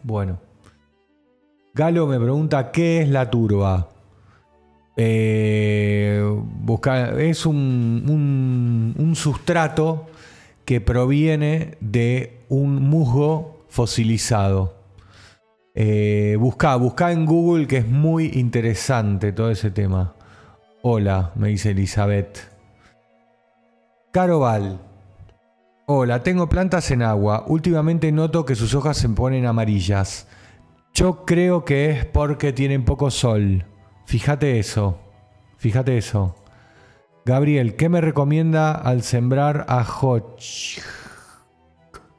Bueno. Galo me pregunta qué es la turba. Eh, es un, un, un sustrato que proviene de un musgo fosilizado. Eh, busca, busca en Google que es muy interesante todo ese tema. Hola, me dice Elizabeth. Caroval. Hola, tengo plantas en agua. Últimamente noto que sus hojas se ponen amarillas. Yo creo que es porque tienen poco sol. Fíjate eso. Fíjate eso. Gabriel, ¿qué me recomienda al sembrar a Hoch?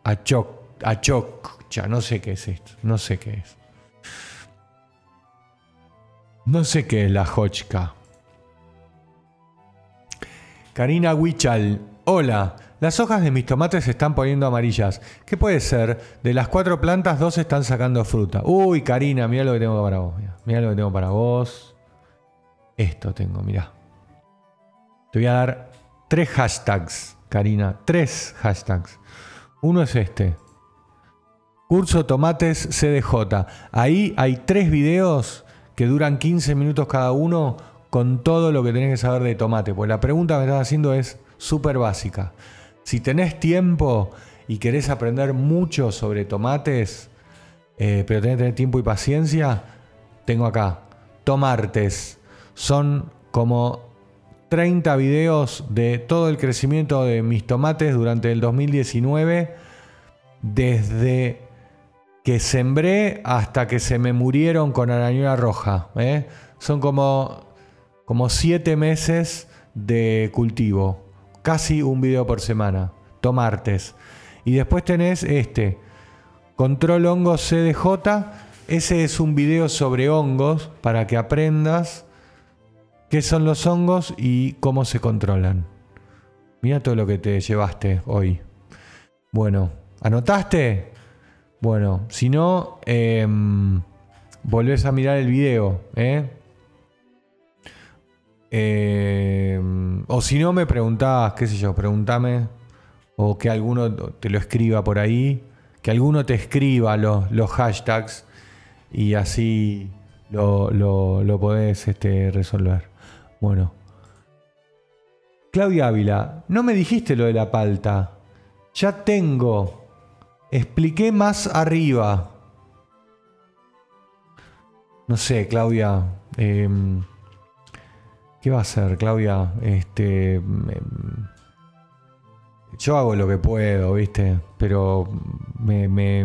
A Choc. A Choc. No sé qué es esto, no sé qué es. No sé qué es la hochka. Karina Wichal, hola. Las hojas de mis tomates se están poniendo amarillas. ¿Qué puede ser? De las cuatro plantas, dos están sacando fruta. Uy, Karina, mira lo que tengo para vos. Mira lo que tengo para vos. Esto tengo, mira. Te voy a dar tres hashtags, Karina. Tres hashtags. Uno es este. Curso Tomates CDJ. Ahí hay tres videos que duran 15 minutos cada uno con todo lo que tenés que saber de tomate. Pues la pregunta que me estás haciendo es súper básica. Si tenés tiempo y querés aprender mucho sobre tomates, eh, pero tenés que tener tiempo y paciencia, tengo acá Tomartes. Son como 30 videos de todo el crecimiento de mis tomates durante el 2019, desde que sembré hasta que se me murieron con arañuela roja. ¿eh? Son como, como siete meses de cultivo. Casi un video por semana. Tomartes. Y después tenés este. Control hongos CDJ. Ese es un video sobre hongos para que aprendas qué son los hongos y cómo se controlan. Mira todo lo que te llevaste hoy. Bueno, ¿anotaste? Bueno, si no, em, volvés a mirar el video. ¿eh? Em, o si no, me preguntás, qué sé yo, pregúntame. O que alguno te lo escriba por ahí. Que alguno te escriba los, los hashtags. Y así lo, lo, podés este, resolver. Bueno. Claudia Ávila, no me dijiste lo de la palta. Ya tengo Expliqué más arriba. No sé, Claudia. Em, ¿Qué va a hacer, Claudia? Este. Yo hago lo que puedo, ¿viste? Pero me, me,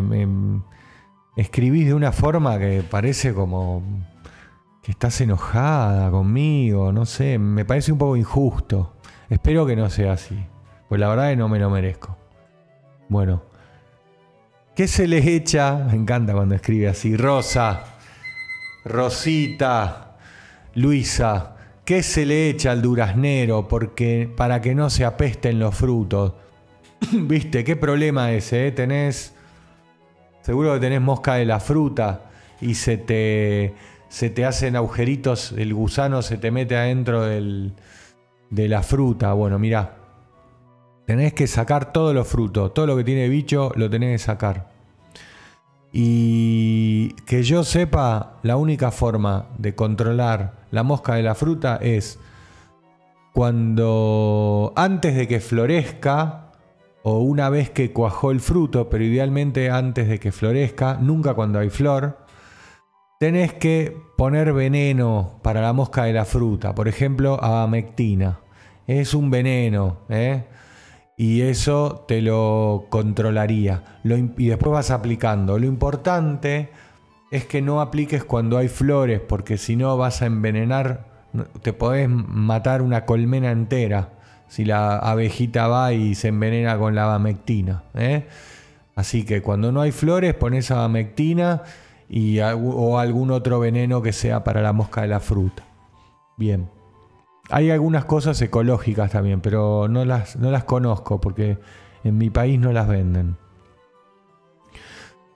escribís de una forma que parece como que estás enojada conmigo, no sé, me parece un poco injusto. Espero que no sea así, pues la verdad es que no me lo merezco. Bueno, ¿qué se le echa? Me encanta cuando escribe así, Rosa, Rosita, Luisa, ¿qué se le echa al duraznero porque, para que no se apesten los frutos? ¿Viste? ¿Qué problema ese? Eh? Tenés. Seguro que tenés mosca de la fruta y se te, se te hacen agujeritos, el gusano se te mete adentro del, de la fruta. Bueno, mirá. Tenés que sacar todos los frutos. Todo lo que tiene bicho lo tenés que sacar. Y que yo sepa, la única forma de controlar la mosca de la fruta es cuando antes de que florezca o una vez que cuajó el fruto, pero idealmente antes de que florezca, nunca cuando hay flor, tenés que poner veneno para la mosca de la fruta, por ejemplo, abamectina. Es un veneno, ¿eh? Y eso te lo controlaría. y después vas aplicando. Lo importante es que no apliques cuando hay flores, porque si no vas a envenenar, te podés matar una colmena entera si la abejita va y se envenena con la abamectina. ¿eh? Así que cuando no hay flores, pones abamectina y, o algún otro veneno que sea para la mosca de la fruta. Bien. Hay algunas cosas ecológicas también, pero no las, no las conozco porque en mi país no las venden.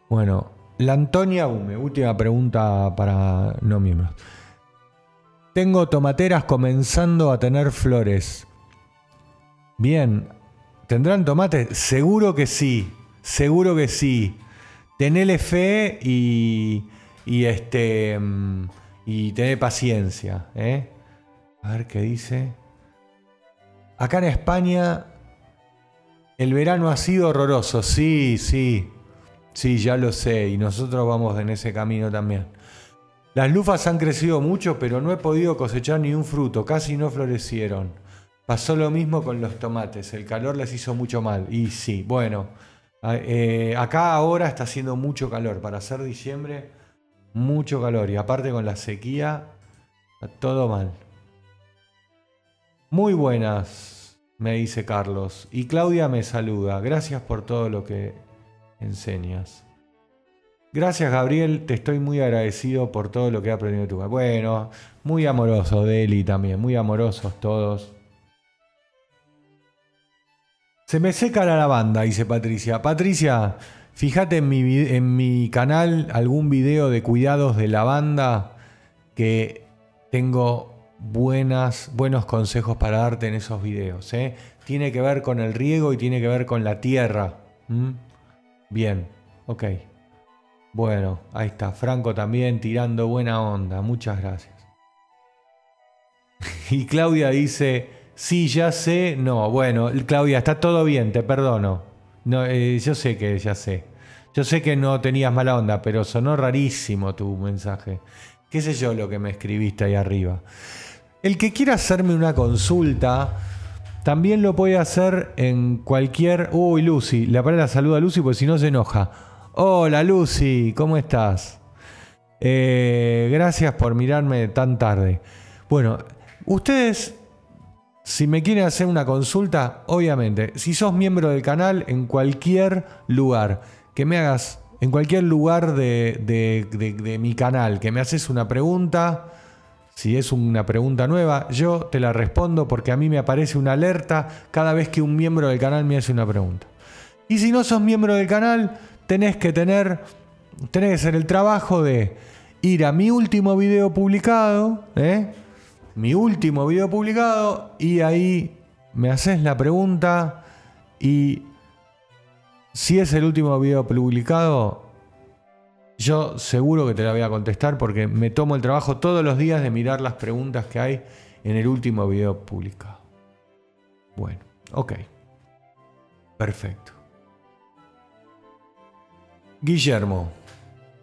Bueno, la Antonia Ume, última pregunta para no miembros. Tengo tomateras comenzando a tener flores. Bien, ¿tendrán tomate? Seguro que sí, seguro que sí. Tenele fe y, y este mm, y tené paciencia. ¿eh? A ver qué dice. Acá en España el verano ha sido horroroso, sí, sí, sí, ya lo sé, y nosotros vamos en ese camino también. Las lufas han crecido mucho, pero no he podido cosechar ni un fruto, casi no florecieron. Pasó lo mismo con los tomates, el calor les hizo mucho mal. Y sí, bueno, eh, acá ahora está haciendo mucho calor. Para ser diciembre, mucho calor. Y aparte con la sequía, todo mal. Muy buenas, me dice Carlos. Y Claudia me saluda. Gracias por todo lo que enseñas. Gracias Gabriel, te estoy muy agradecido por todo lo que he aprendido de tu Bueno, muy amoroso Deli también, muy amorosos todos. Se me seca la lavanda, dice Patricia. Patricia, fíjate en mi, en mi canal algún video de cuidados de lavanda que tengo buenas, buenos consejos para darte en esos videos. ¿eh? Tiene que ver con el riego y tiene que ver con la tierra. Bien, ok. Bueno, ahí está. Franco también tirando buena onda. Muchas gracias. y Claudia dice... Sí, ya sé. No, bueno, Claudia, está todo bien, te perdono. No, eh, yo sé que ya sé. Yo sé que no tenías mala onda, pero sonó rarísimo tu mensaje. ¿Qué sé yo lo que me escribiste ahí arriba? El que quiera hacerme una consulta, también lo puede hacer en cualquier. Uy, Lucy, la saluda a Lucy porque si no se enoja. Hola, Lucy, ¿cómo estás? Eh, gracias por mirarme tan tarde. Bueno, ustedes si me quieren hacer una consulta, obviamente, si sos miembro del canal, en cualquier lugar, que me hagas, en cualquier lugar de, mi canal, que me haces una pregunta, si es una pregunta nueva, yo te la respondo porque a mí me aparece una alerta cada vez que un miembro del canal me hace una pregunta. Y si no sos miembro del canal, tenés que tener, tenés que hacer el trabajo de ir a mi último video publicado, ¿eh? mi último video publicado y ahí me haces la pregunta y si es el último video publicado, yo seguro que te la voy a contestar porque me tomo el trabajo todos los días de mirar las preguntas que hay en el último video publicado. Bueno, ok. Perfecto. Guillermo.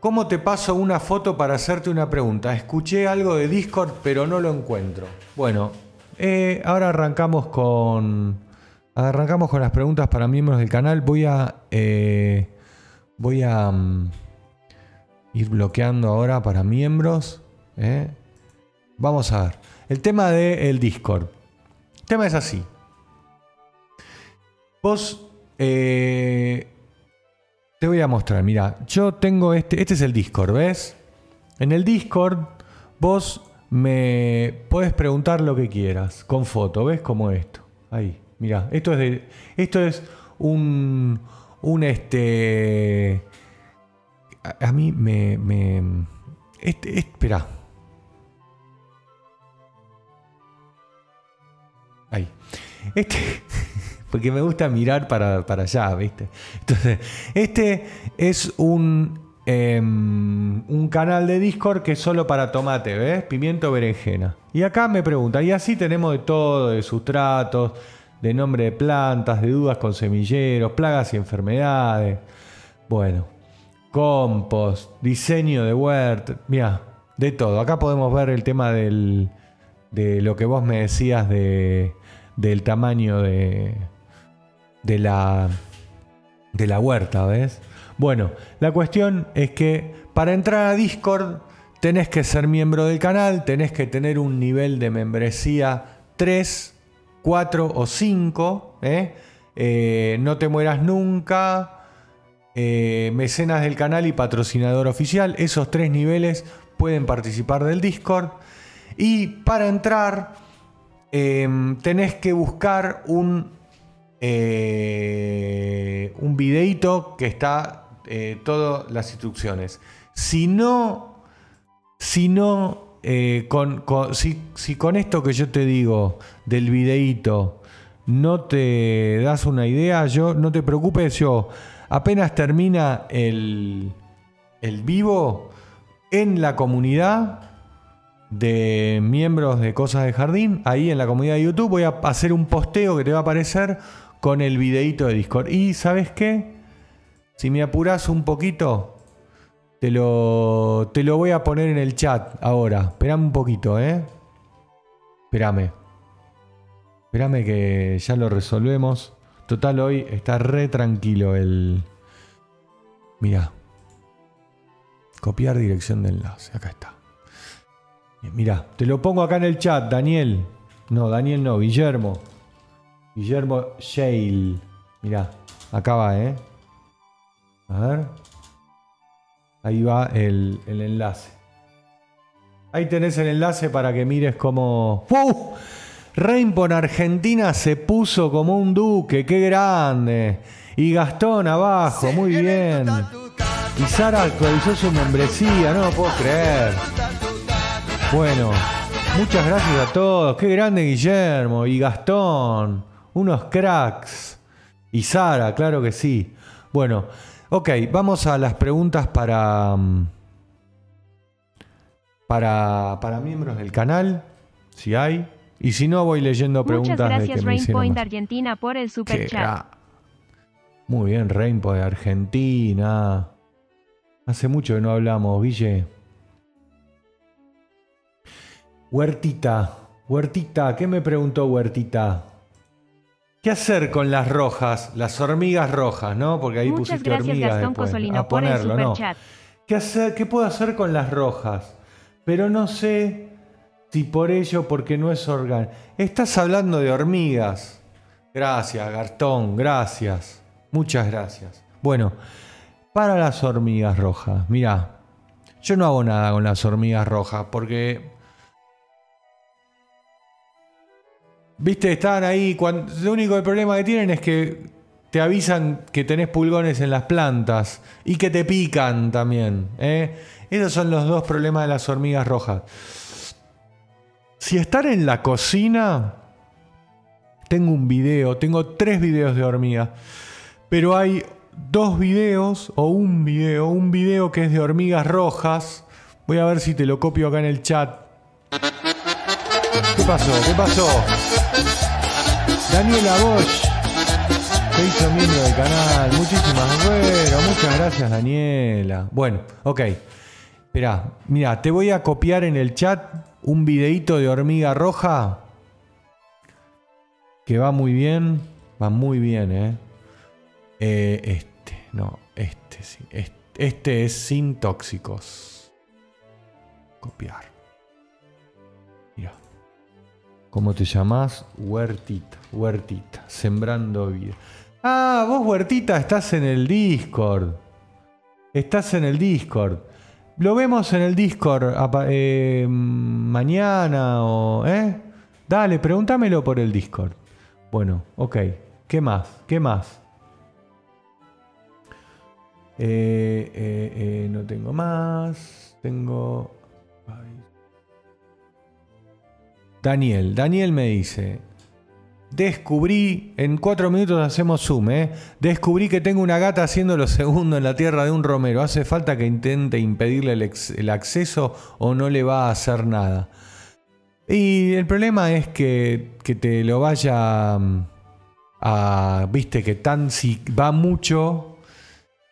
¿Cómo te paso una foto para hacerte una pregunta? Escuché algo de Discord, pero no lo encuentro. Bueno, eh, ahora arrancamos con. Arrancamos con las preguntas para miembros del canal. Voy a. Eh, voy a mm, ir bloqueando ahora para miembros. eh. Vamos a ver. El tema del Discord. El tema es así. Vos. eh, te voy a mostrar, mira, yo tengo este, este es el Discord, ¿ves? En el Discord vos me puedes preguntar lo que quieras, con foto, ¿ves? Como esto. Ahí, mira, esto es de, esto es un, un este, a, mí me, me, este, espera. Ahí. Este, porque me gusta mirar para, para allá, ¿viste? Entonces, este es un, em, un canal de Discord que es solo para tomate, ¿ves? Pimiento, berenjena. Y acá me preguntan, y así tenemos de todo, de sustratos, de nombre de plantas, de dudas con semilleros, plagas y enfermedades. Bueno, compost, diseño de huerta, mira, de todo. Acá podemos ver el tema del, de lo que vos me decías de, del tamaño de, de la, de la huerta, ¿ves? Bueno, la cuestión es que para entrar a Discord tenés que ser miembro del canal, tenés que tener un nivel de membresía 3, 4 o 5, ¿eh? Eh, no te mueras nunca, eh, mecenas del canal y patrocinador oficial, esos tres niveles pueden participar del Discord. Y para entrar em, tenés que buscar un eh, un videito que está todas las instrucciones. Si no, si no, eh, con, si, con esto que yo te digo del videito no te das una idea, yo no te preocupes, yo apenas termina el, el vivo en la comunidad de miembros de Cosas de Jardín, ahí en la comunidad de YouTube voy a hacer un posteo que te va a aparecer con el videito de Discord. Y ¿sabes qué? Si me apuras un poquito, te lo, te lo voy a poner en el chat ahora. Esperame un poquito, ¿eh? Espérame. Espérame que ya lo resolvemos. Total, hoy está re tranquilo el... Mira. Copiar dirección de enlace. Acá está. Mira, te lo pongo acá en el chat, Daniel. No, Daniel no, Guillermo. Guillermo Shale. Mira, acá va, ¿eh? A ver. Ahí va el, el enlace. Ahí tenés el enlace para que mires cómo. ¡Uh! Rainbow en Argentina se puso como un duque, qué grande. Y Gastón abajo, muy bien. Y Sara actualizó su membresía, no lo puedo creer. Bueno, muchas gracias a todos. Qué grande Guillermo y Gastón. Unos cracks. Y Sara, claro que sí. Bueno, ok, vamos a las preguntas para. mm, Para, para miembros del canal, si hay. Y si no, voy leyendo preguntas Muchas de gracias que hicieron Rainpoint. Argentina por el super chat. Muy bien, Rainbow de Argentina. Hace mucho que no hablamos, Guille. Huertita, Huertita, ¿qué me preguntó Huertita? ¿Qué hacer con las rojas, las hormigas rojas, no? Porque ahí Muchas pusiste gracias hormigas Gastón después. Cosolino A por el ponerlo, super ¿no? ¿Qué, hacer, ¿Qué puedo hacer con las rojas? Pero no sé si por ello, porque no es orgánico. Estás hablando de hormigas. Gracias, Gastón, gracias. Muchas gracias. Bueno, para las hormigas rojas, mira, yo no hago nada con las hormigas rojas porque. Viste, están ahí. cuan- lo único problema que tienen es que te avisan que tenés pulgones en las plantas y que te pican también. ¿eh? Esos son los dos problemas de las hormigas rojas. Si estar en la cocina, tengo un video, tengo tres videos de hormigas, pero hay dos videos o un video, un video que es de hormigas rojas. Voy a ver si te lo copio acá en el chat. ¿Qué pasó? ¿Qué pasó? Daniela Bosch. Se hizo miembro del canal. Muchísimas bueno, muchas gracias Daniela. Bueno, ok. Espera, mira, te voy a copiar en el chat un videito de hormiga roja que va muy bien. Va muy bien, ¿eh? eh este, no, este sí. Este, este es sin tóxicos. Copiar. Mira. ¿Cómo te llamas? Huertita, Huertita, sembrando vida. Ah, vos Huertita estás en el Discord. Estás en el Discord. Lo vemos en el Discord eh, mañana o... ¿Eh? Dale, pregúntamelo por el Discord. Bueno, ok. ¿Qué más? ¿Qué más? Eh, eh, no tengo más. Tengo... Daniel, Daniel me dice, descubrí, en cuatro minutos hacemos zoom, ¿eh? descubrí que tengo una gata haciendo lo segundo en la tierra de un romero. ¿Hace falta que intente impedirle el, acceso o no le va a hacer nada? Y el problema es que, que te lo vaya mm, a, viste, que tan si va mucho,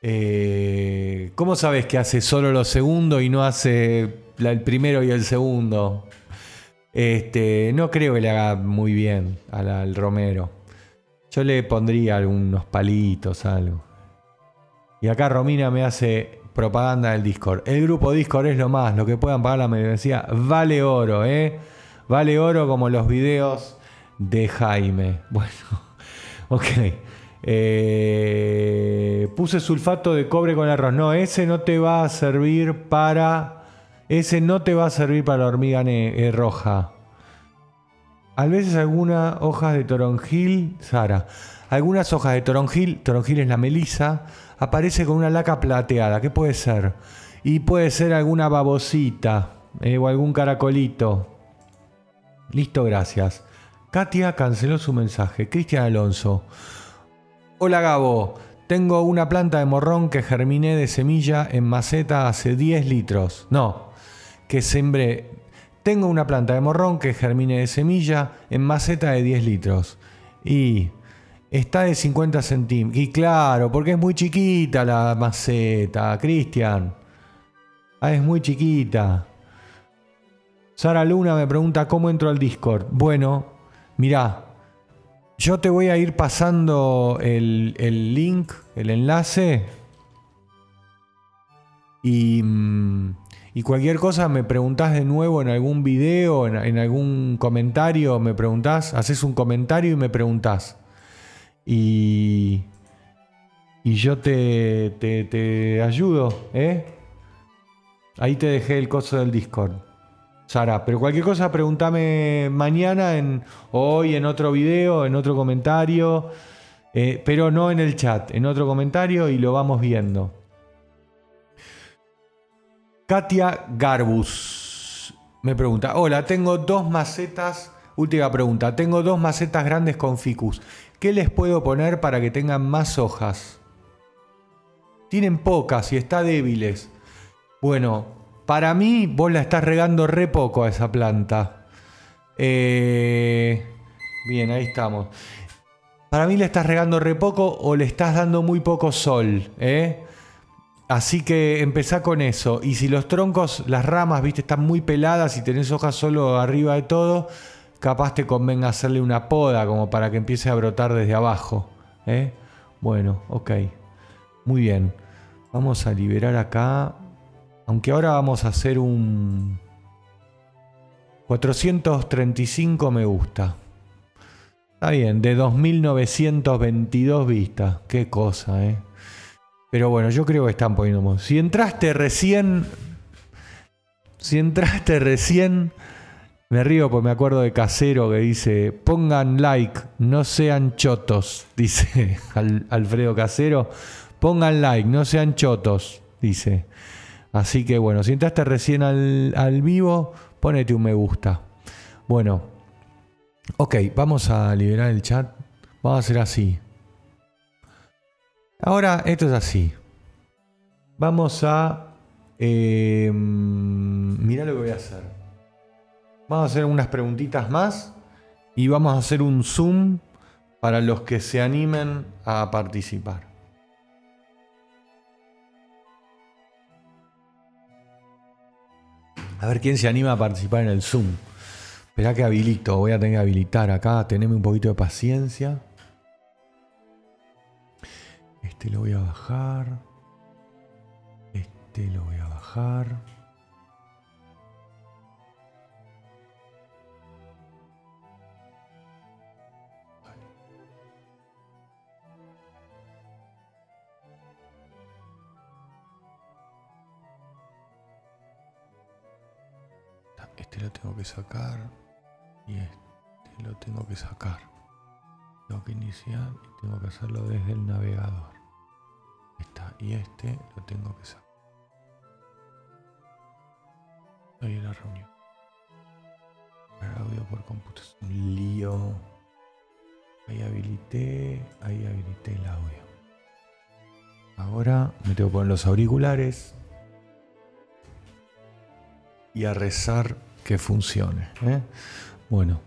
eh, ¿cómo sabes que hace solo lo segundo y no hace el primero y el segundo? Este, no creo que le haga muy bien al, Romero. Yo le pondría algunos palitos, algo. Y acá Romina me hace propaganda del Discord. El grupo Discord es lo más, lo que puedan pagar la membresía vale oro, ¿eh? Vale oro como los videos de Jaime. Bueno, ok. Eh, puse sulfato de cobre con arroz. No, ese no te va a servir para ese no te va a servir para la hormiga eh, roja. A veces algunas hojas de toronjil, Sara, algunas hojas de toronjil, toronjil es la melisa, aparece con una laca plateada. ¿Qué puede ser? Y puede ser alguna babosita eh, o algún caracolito. Listo, gracias. Katia canceló su mensaje. Cristian Alonso. Hola Gabo, tengo una planta de morrón que germiné de semilla en maceta hace 10 litros. No, que sembré. Tengo una planta de morrón que germine de semilla en maceta de 10 litros. Y está de 50 centímetros. Y claro, porque es muy chiquita la maceta, Cristian. Ah, es muy chiquita. Sara Luna me pregunta cómo entro al Discord. Bueno, mirá, yo te voy a ir pasando el, el link, el enlace. Y... Mm, y cualquier cosa me preguntás de nuevo en algún video, en, algún comentario, me preguntás, haces un comentario y me preguntás. Y, y yo te, te, ayudo, ¿eh? Ahí te dejé el coso del Discord. Sara, pero cualquier cosa pregúntame mañana, en, hoy, en otro video, en otro comentario, eh, pero no en el chat, en otro comentario y lo vamos viendo. Katia Garbus me pregunta, hola, tengo dos macetas, última pregunta, tengo dos macetas grandes con ficus. ¿Qué les puedo poner para que tengan más hojas? Tienen pocas y está débiles. Bueno, para mí vos la estás regando re poco a esa planta. Eh, bien, ahí estamos. Para mí le estás regando re poco o le estás dando muy poco sol. ¿eh? Así que empezá con eso. Y si los troncos, las ramas, viste, están muy peladas y tenés hojas solo arriba de todo, capaz te convenga hacerle una poda como para que empiece a brotar desde abajo. ¿eh? Bueno, ok. Muy bien. Vamos a liberar acá. Aunque ahora vamos a hacer un 435 me gusta. Está bien, de 2922 vistas. Qué cosa, ¿eh? Pero bueno, yo creo que están poniendo. Si entraste recién. Si entraste recién. Me río porque me acuerdo de Casero que dice: pongan like, no sean chotos. Dice Alfredo Casero: pongan like, no sean chotos. Dice. Así que bueno, si entraste recién al, al vivo, ponete un me gusta. Bueno, ok, vamos a liberar el chat. Vamos a hacer así. Ahora, esto es así. Vamos a... Eh, mira lo que voy a hacer. Vamos a hacer unas preguntitas más y vamos a hacer un zoom para los que se animen a participar. A ver quién se anima a participar en el Zoom. Espera que habilito, voy a tener que habilitar acá, teneme un poquito de paciencia. Este lo voy a bajar. Este lo voy a bajar. Este lo tengo que sacar y este lo tengo que sacar. Tengo que iniciar y tengo que hacerlo desde el navegador. Está. Y este lo tengo que sacar. Ahí en la reunión. El audio por computación. Un lío. Ahí habilité. Ahí habilité el audio. Ahora me tengo que poner los auriculares. Y a rezar que funcione. ¿eh? Bueno,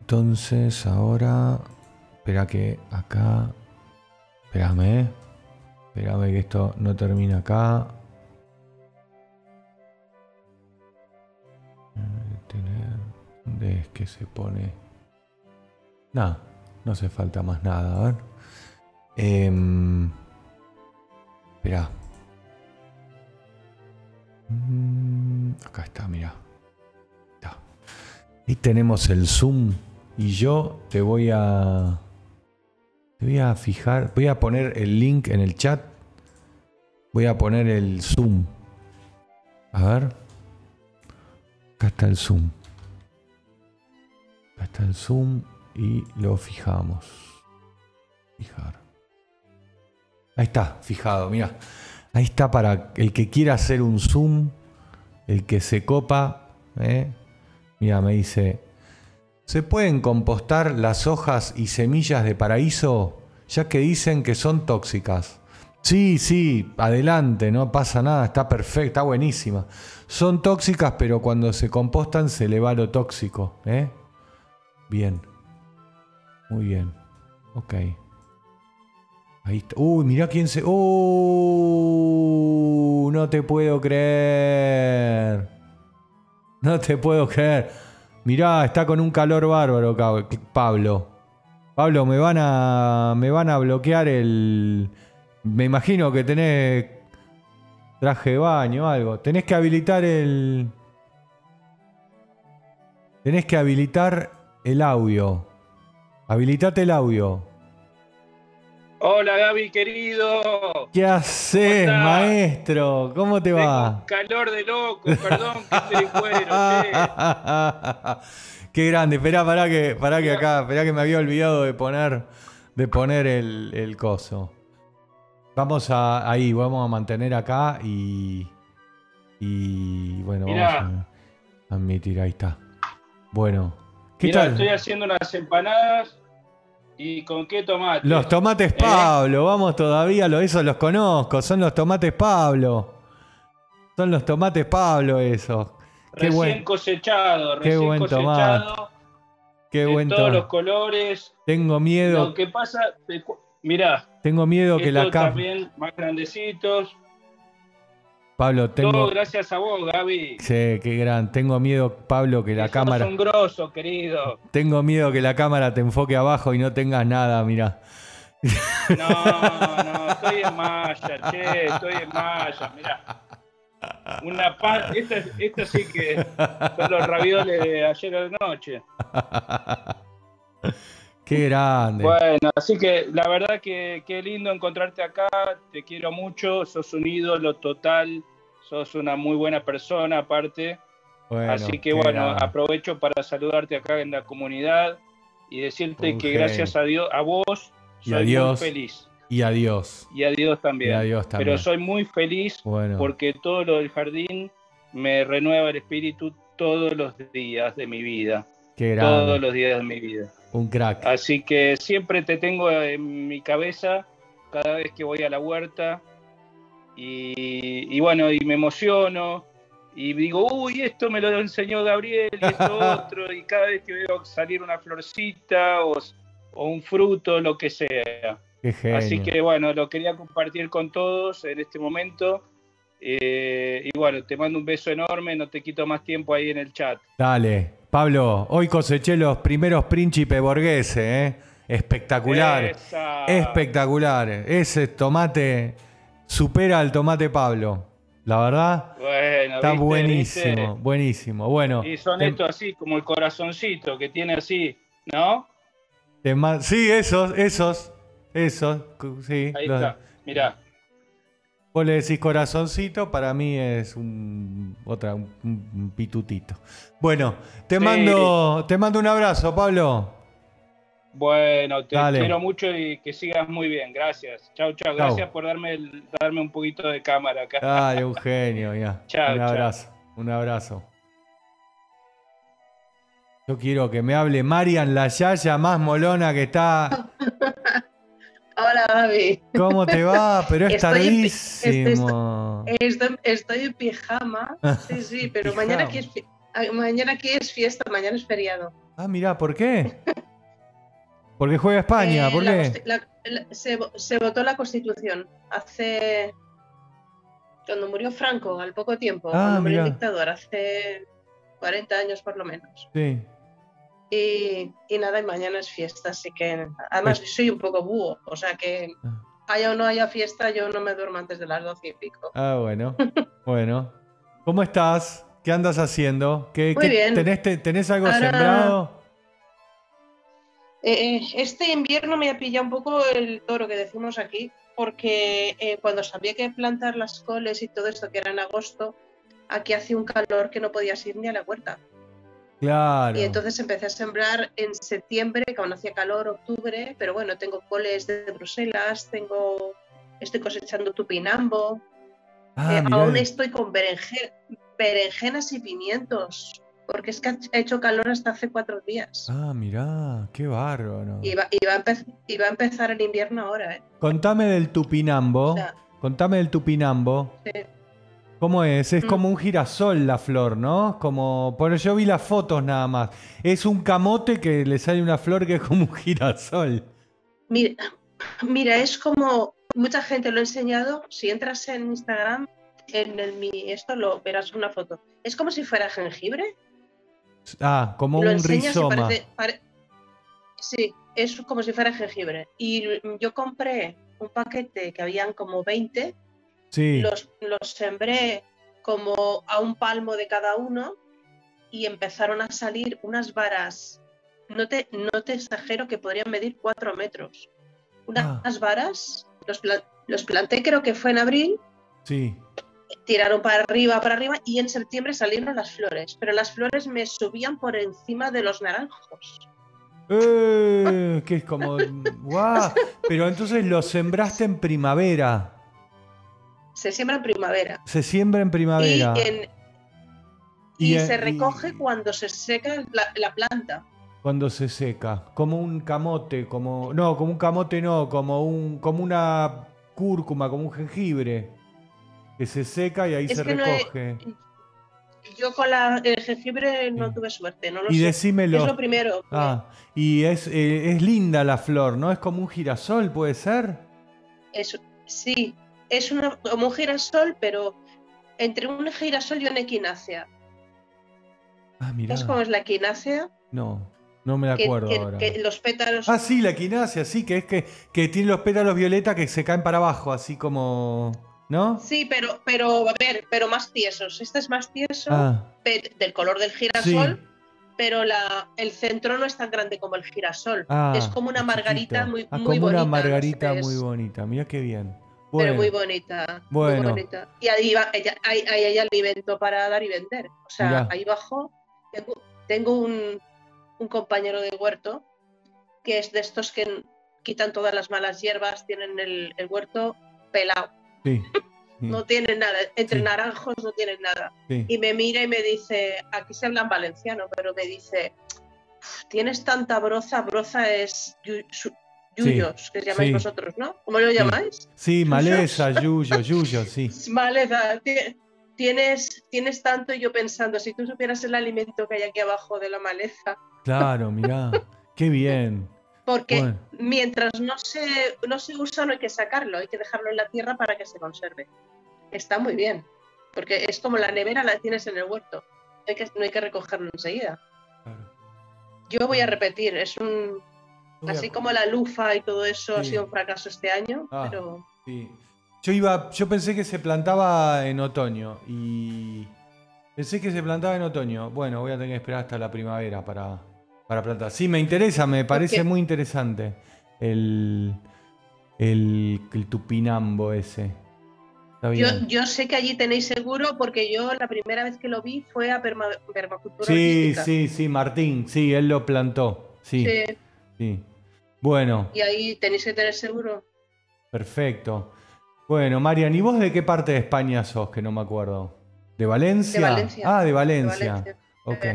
entonces ahora, espera que acá, espérame, ¿eh? Espérame que esto no termina acá. ¿Dónde es que se pone? Nada, no hace falta más nada, a ver. Eh, espera. Mm, acá está, mira. Ahí tenemos el zoom y yo te voy a voy a fijar, voy a poner el link en el chat. Voy a poner el zoom. A ver. Acá está el zoom. Acá está el zoom y lo fijamos. Fijar. Ahí está, fijado, mira. Ahí está para el que quiera hacer un zoom, el que se copa, ¿eh? Mira, me dice, ¿se pueden compostar las hojas y semillas de paraíso ya que dicen que son tóxicas? Sí, sí, adelante, no pasa nada, está perfecta, está buenísima. Son tóxicas, pero cuando se compostan se le va lo tóxico, ¿eh? Bien. Muy bien. Ok. Ahí está. Uy, mirá quién se. Uh, no te puedo creer. No te puedo creer. Mirá, está con un calor bárbaro, Pablo. Pablo, me van a. Me van a bloquear el. Me imagino que tenés traje de baño o algo. Tenés que habilitar el. Tenés que habilitar el audio. Habilitate el audio. Hola Gaby, querido. ¿Qué haces, maestro? ¿Cómo te va? calor de loco, perdón que estoy cuero. Qué grande, esperá, pará que, pará que acá, esperá que me había olvidado de poner, de poner el, coso. Vamos a, ahí, vamos a mantener acá y, y bueno, vamos a admitir, ahí está. Bueno, ¿qué Mira, estoy haciendo unas empanadas ¿Y con qué tomate? Los tomates ¿Eh? Pablo, vamos todavía, esos los conozco, son los tomates Pablo. Son los tomates Pablo esos. Qué recién buen, cosechado, recién qué buen cosechado. Qué buen todos los colores. Tengo miedo. Lo que pasa, mirá. Tengo miedo que la también más grandecitos. Pablo, tengo. Todo gracias a vos, Gaby. Sí, qué gran. Tengo miedo, Pablo, que la cámara. un grosso, querido. Tengo miedo que la cámara te enfoque abajo y no tengas nada, mira. No, no, estoy en malla, che, estoy en malla, mira. Una pan, esta, esta sí que son los ravioles de ayer a la noche. Qué grande. Bueno, así que la verdad que qué lindo encontrarte acá, te quiero mucho, sos un ídolo total, sos una muy buena persona aparte. así que bueno, aprovecho para saludarte acá en la comunidad y decirte que gracias a Dios, a vos, soy muy feliz. Y a Dios. Y a Dios también. Pero soy muy feliz porque todo lo del jardín me renueva el espíritu todos los días de mi vida. Qué todos los días de mi vida. Un crack. Así que siempre te tengo en mi cabeza cada vez que voy a la huerta. Y, bueno, y me emociono. Y digo, uy, esto me lo enseñó Gabriel y esto otro. Y cada vez que veo salir una florcita o, o un fruto, lo que sea. Así que bueno, lo quería compartir con todos en este momento. Eh, y bueno, te mando un beso enorme, no te quito más tiempo ahí en el chat. Dale, Pablo, hoy coseché los primeros príncipes borgueses, ¿eh? Espectacular. Espectacular. Ese tomate supera al tomate Pablo. La verdad, bueno, está buenísimo, buenísimo. Bueno, y son estos así, como el corazoncito que tiene así, ¿no? sí, esos, esos, esos, sí. Ahí está, mirá. Vos le decís corazoncito, para mí es un otra un, pitutito. Bueno, te mando te mando un abrazo, Pablo. Bueno, te quiero mucho y que sigas muy bien. Gracias. Chao, chao. Gracias por darme darme un poquito de cámara acá. Dale, Eugenio, ya. Chao, un abrazo. Un abrazo. Yo quiero que me hable Marian, la yaya más molona que está Hola, David. ¿Cómo te va? Pero es tardísimo. Estoy, en pijama. Sí, sí, pero mañana aquí, es, mañana aquí es fiesta, mañana es feriado. Ah, mira, ¿por qué? Porque juega España, ¿por qué? se, votó la Constitución hace. Cuando murió Franco, al poco tiempo, ah, cuando murió el dictador, hace 40 años por lo menos. Sí. Y, nada, y mañana es fiesta, así que además pues soy un poco búho, o sea que ah. haya o no haya fiesta, yo no me duermo antes de las doce y pico. Ah, bueno, bueno. ¿Cómo estás? ¿Qué andas haciendo? ¿Qué, Muy bien. Tenés, algo sembrado? Eh, este invierno me ha pillado un poco el toro que decimos aquí, porque eh, cuando sabía que plantar las coles y todo esto, que era en agosto, aquí hacía un calor que no podías ir ni a la huerta. Claro. Y entonces empecé a sembrar en septiembre, cuando hacía calor, octubre, pero bueno, tengo coles de Bruselas, tengo, estoy cosechando tupinambo, ah, eh, aún estoy con berenjenas y pimientos, porque es que ha hecho calor hasta hace cuatro días. Ah, mira, qué bárbaro. Y va, a, empezar el invierno ahora. ¿eh? Contame del tupinambo. Contame del tupinambo. Sí. ¿Cómo es? Es mm. como un girasol la flor, ¿no? Como, por yo vi las fotos nada más. Es un camote que le sale una flor que es como un girasol. Mira, mira, es como mucha gente lo ha enseñado. Si entras en Instagram, en el mi esto lo verás una foto. Es como si fuera jengibre. Ah, como un rizoma. Sí, es como si fuera jengibre. Y yo compré un paquete que habían como 20 los, sembré como a un palmo de cada uno y empezaron a salir unas varas. No te, no te exagero que podrían medir cuatro metros. Unas ah. varas, los, los planté creo que fue en abril. Sí. Tiraron para arriba, para arriba y en septiembre salieron las flores. Pero las flores me subían por encima de los naranjos. Eh, que es como. ¡Guau! Pero entonces los sembraste en primavera. Se siembra en primavera. Se siembra en primavera. Y, se recoge cuando se seca la, planta. Cuando se seca, como un camote, como no, como un camote no, como un como una cúrcuma, como un jengibre que se seca y ahí se recoge. yo con el jengibre no tuve suerte, no lo y sé. decímelo. Es lo primero. Ah, y es, eh, es linda la flor, ¿no? Es como un girasol, ¿puede ser? Eso, sí, es una, como un girasol, pero entre un girasol y una equinácea. Ah, mira. ¿Sabes cómo es la equinácea? No, no me acuerdo ahora. los pétalos. Ah, sí, la equinácea, sí, que es que, que tiene los pétalos violeta que se caen para abajo, así como. ¿No? Sí, pero, pero, a ver, pero más tiesos. Este es más tieso ah. del color del girasol, pero la, el centro no es tan grande como el girasol. Ah, es como una margarita muy, ah, muy como una margarita muy bonita. Mira qué bien pero muy bonita. Muy bonita. Y ahí va, ella, hay, hay, alimento para dar y vender. O sea, ahí abajo tengo, un, compañero de huerto que es de estos que quitan todas las malas hierbas, tienen el, huerto pelado. Sí. no tienen nada, entre naranjos no tienen nada. Y me mira y me dice, aquí se habla en valenciano, pero me dice, tienes tanta broza, broza es yuyos, que llamáis vosotros, ¿no? ¿Cómo lo llamáis? Sí, maleza, yuyo, yuyo, sí. Maleza, tienes, tienes tanto y yo pensando, si tú supieras el alimento que hay aquí abajo de la maleza. Claro, mirá, qué bien. Porque mientras no se, no se usa no hay que sacarlo, hay que dejarlo en la tierra para que se conserve. Está muy bien, porque es como la nevera la tienes en el huerto, hay que, no hay que recogerlo enseguida. Yo voy a repetir, es un... Así como la lufa y todo eso ha sido un fracaso este año, ah, pero... Yo iba, yo pensé que se plantaba en otoño y pensé que se plantaba en otoño. Bueno, voy a tener que esperar hasta la primavera para, para plantar. Sí, me interesa, me parece muy interesante el, el, tupinambo ese. Yo, yo, sé que allí tenéis seguro porque yo la primera vez que lo vi fue a permacultura. Sí, sí, sí, Martín, sí, él lo plantó. Sí, sí. Bueno. Y ahí tenéis que tener seguro. Perfecto. Bueno, Marian, ¿y vos de qué parte de España sos? Que no me acuerdo. ¿De Valencia? De Valencia. Ah, de Valencia. De Valencia. Ok.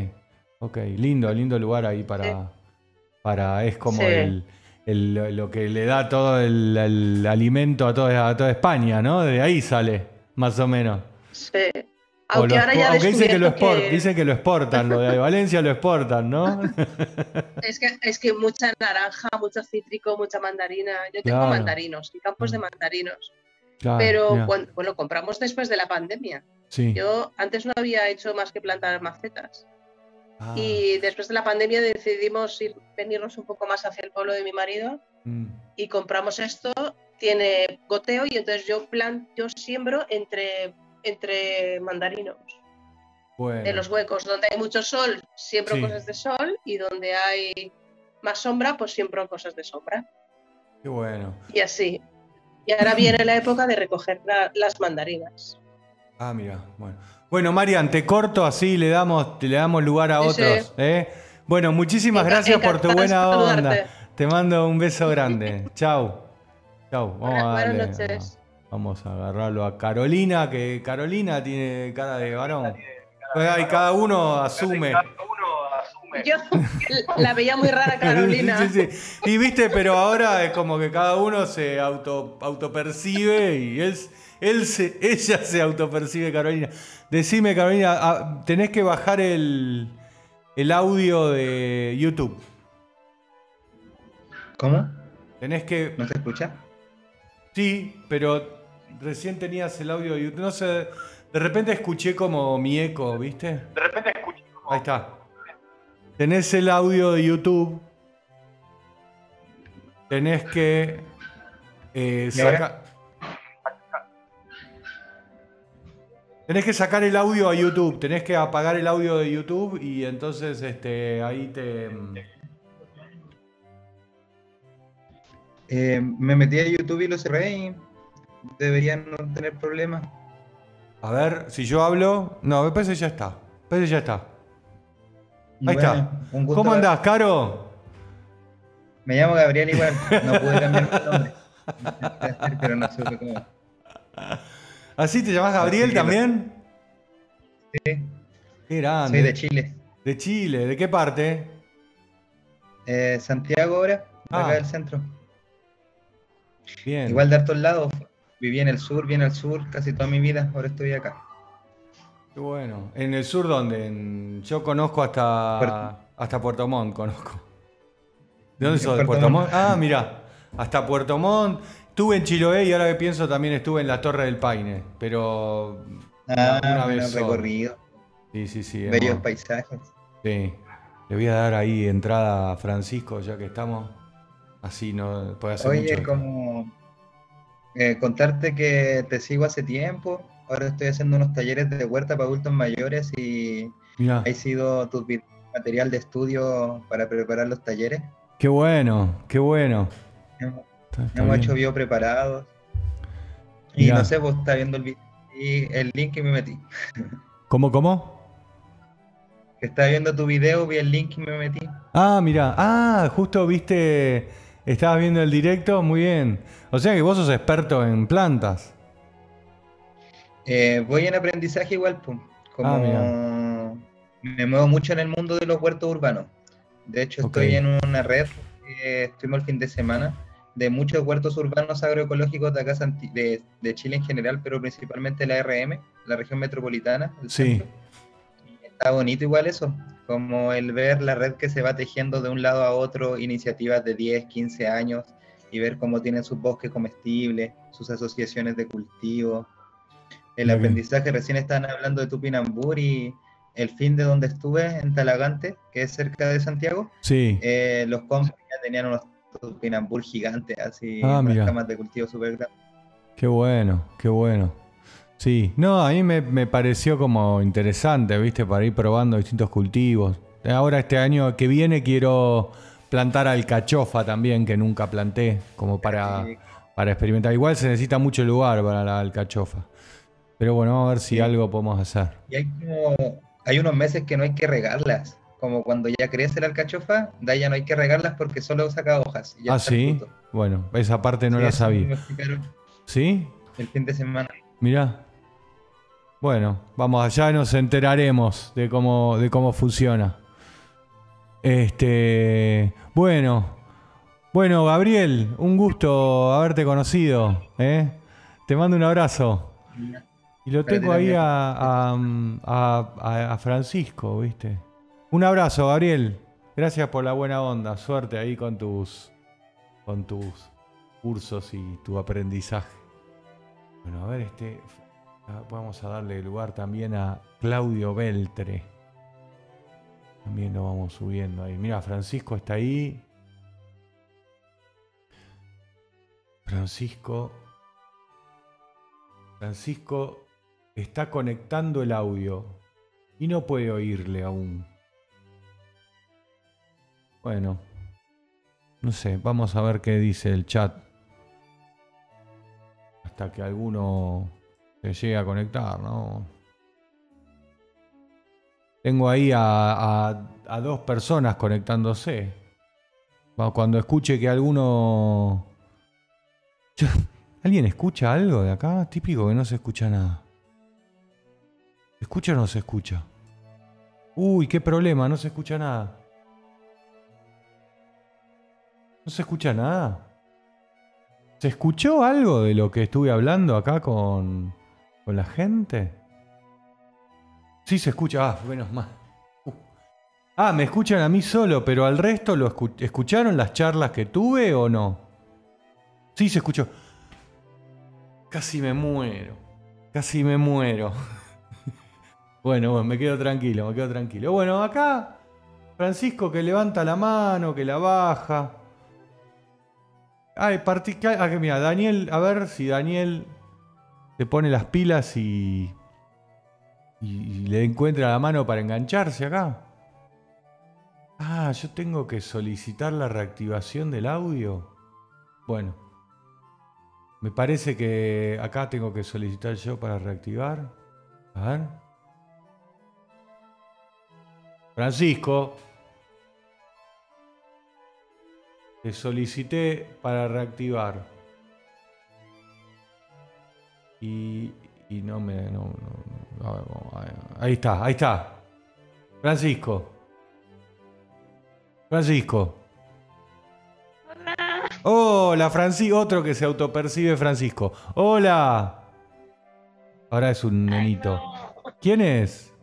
Ok, lindo, lindo lugar ahí para. para es como el, lo que le da todo el, alimento a toda, a toda España, ¿no? De ahí sale, más o menos. Sí. Aunque, ahora ya dicen que, lo dicen que lo exportan, lo de Valencia lo exportan, ¿no? es, que, es que mucha naranja, mucho cítrico, mucha mandarina. Yo tengo mandarinos, y campos de mm. mandarinos. Pero cuando, bueno, compramos después de la pandemia. Sí. Yo antes no había hecho más que plantar macetas. Ah. Y después de la pandemia decidimos ir, venirnos un poco más hacia el pueblo de mi marido mm. y compramos esto. Tiene goteo y entonces yo, plan, yo siembro entre, entre mandarinos. En los huecos donde hay mucho sol, siembro cosas de sol y donde hay más sombra, pues siembro cosas de sombra. Qué bueno. Y así. Y ahora viene la época de recoger las mandarinas. Ah, mira, bueno. Bueno, Marian, te corto así, le damos, le damos lugar a otros. ¿eh? Bueno, muchísimas gracias por tu buena onda. Te mando un beso grande. Chau. Chau. Buenas noches. Vamos a agarrarlo a Carolina, que Carolina tiene cara de varón. Pues ahí cada uno asume. Yo la veía muy rara Carolina. Sí, sí, Y viste, pero ahora es como que cada uno se auto, autopercibe y él, él se, ella se autopercibe Carolina. Decime, Carolina, ah, tenés que bajar el, el audio de YouTube. ¿Cómo? Tenés que. ¿No se escucha? Sí, pero recién tenías el audio de YouTube. No sé, de repente escuché como mi eco, ¿viste? De repente escuché como. Ahí está. Tenés el audio de YouTube. Tenés que eh, sacar. Tenés que sacar el audio a YouTube, tenés que apagar el audio de YouTube y entonces este, ahí te... Mm, eh, me metí a YouTube y lo cerré y deberían no tener problemas. A ver, si yo hablo... No, me parece que ya está. Me parece que ya está. Ahí está. ¿Cómo andás, Caro? Me llamo Gabriel igual. No pude cambiar mi nombre. Pero no supe cómo. ¿Así te llamas Gabriel también? Sí. Qué grande. Soy de Chile. ¿De Chile? ¿De qué parte? Eh, Santiago ahora, acá ah. del centro. Bien. Igual de hartos lados. Viví en el sur, bien al sur, casi toda mi vida. Ahora estoy acá. Qué bueno. ¿En el sur dónde? Yo conozco hasta Puerto, hasta Puerto Montt, conozco. ¿De dónde sos? ¿De Puerto Montt? Ah, mira. Hasta Puerto Montt. Estuve en Chiloé y ahora que pienso también estuve en la Torre del Paine, pero ah, una vez recorrido. Sí, sí, sí. Bellos paisajes. Sí. Le voy a dar ahí entrada a Francisco, ya que estamos. Así no puede hacer Oye, como eh, contarte que te sigo hace tiempo. Ahora estoy haciendo unos talleres de huerta para adultos mayores y ha sido tu material de estudio para preparar los talleres. Qué bueno, qué bueno hemos hecho video preparados. Y no sé, vos estás viendo el, y el link que me metí. ¿Cómo, cómo? Estaba viendo tu video, vi el link y me metí. Ah, mira. Ah, justo viste. Estabas viendo el directo, muy bien. O sea que vos sos experto en plantas. Eh, voy en aprendizaje igual, pues. Como ah, me muevo mucho en el mundo de los huertos urbanos. De hecho, estoy en una red, eh, estuvimos el fin de semana, de muchos huertos urbanos agroecológicos de acá de, de, Chile en general, pero principalmente la RM, la región metropolitana. sí. Está bonito igual eso. como el ver la red que se va tejiendo de un lado a otro, iniciativas de 10, 15 años, y ver cómo tienen sus bosques comestibles, sus asociaciones de cultivo. El aprendizaje, recién estaban hablando de Tupinambur y el fin de donde estuve, en Talagante, que es cerca de Santiago, sí. Eh, los compras ya tenían unos Tupinambur gigantes, así, ah, camas de cultivo súper grandes. Qué bueno, qué bueno. Sí, no, a mí me, me, pareció como interesante, ¿viste? Para ir probando distintos cultivos. Ahora este año que viene quiero plantar alcachofa también, que nunca planté, como para, para experimentar. Igual se necesita mucho lugar para la alcachofa. Pero bueno, vamos a ver si algo podemos hacer. Y hay, como, hay unos meses que no hay que regarlas. Como cuando ya crece la alcachofa, de ahí ya no hay que regarlas porque solo saca hojas. ah, sí. Bueno, esa parte no la sabía. ¿Sí? El fin de semana. Mira. Bueno, vamos allá nos enteraremos de cómo, de cómo funciona. Este, bueno, bueno, Gabriel, un gusto haberte conocido. ¿eh? Te mando un abrazo. Y lo tengo ahí a, a, Francisco, ¿viste? Un abrazo, Gabriel. Gracias por la buena onda. Suerte ahí con tus, con tus cursos y tu aprendizaje. Bueno, a ver, este. Vamos a darle lugar también a Claudio Beltre. También lo vamos subiendo ahí. Mira, Francisco está ahí. Francisco. Francisco está conectando el audio y no puede oírle aún. Bueno, no sé, vamos a ver qué dice el chat. Hasta que alguno se llegue a conectar, ¿no? Tengo ahí a, dos personas conectándose. Cuando escuche que alguno... ¿Alguien escucha algo de acá? Típico que no se escucha nada. ¿Se escucha o no se escucha? Uy, qué problema, no se escucha nada. ¿No se escucha nada? ¿Se escuchó algo de lo que estuve hablando acá con, con la gente? Sí se escucha, ah, menos mal. Uh. Ah, me escuchan a mí solo, pero al resto lo escucharon las charlas que tuve o no? Sí se escuchó. Casi me muero. Casi me muero. bueno, bueno, me quedo tranquilo, me quedo tranquilo. Bueno, acá Francisco que levanta la mano, que la baja. Ay, partí, ah, mira, Daniel, a ver si Daniel se pone las pilas y y, le encuentra la mano para engancharse acá. Ah, yo tengo que solicitar la reactivación del audio. Bueno, me parece que acá tengo que solicitar yo para reactivar. A ver. Francisco. Te solicité para reactivar. Y, y no me. No, ahí está, ahí está. Francisco. Francisco. Hola. Hola, Francisco. Otro que se autopercibe Francisco. Hola. Ahora es un nenito. ¿Quién es?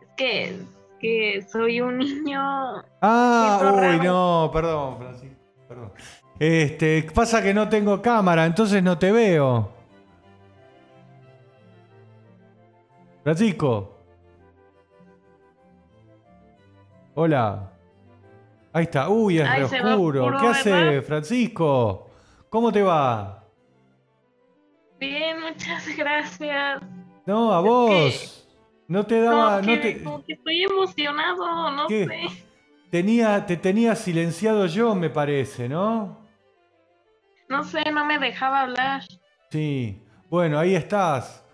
Es que, que soy un niño. Ah, uy, no, perdón, Francisco. Perdón. Este, pasa que no tengo cámara, entonces no te veo. Francisco. Hola. Ahí está. Uy, es oscuro. ¿Qué hace, Francisco? ¿Cómo te va? Bien, muchas gracias. No, a vos. no te daba. No, que, Como que estoy emocionado, no sé. Tenía, te tenía silenciado yo, me parece, ¿no? No sé, no me dejaba hablar. Sí. Bueno, ahí estás.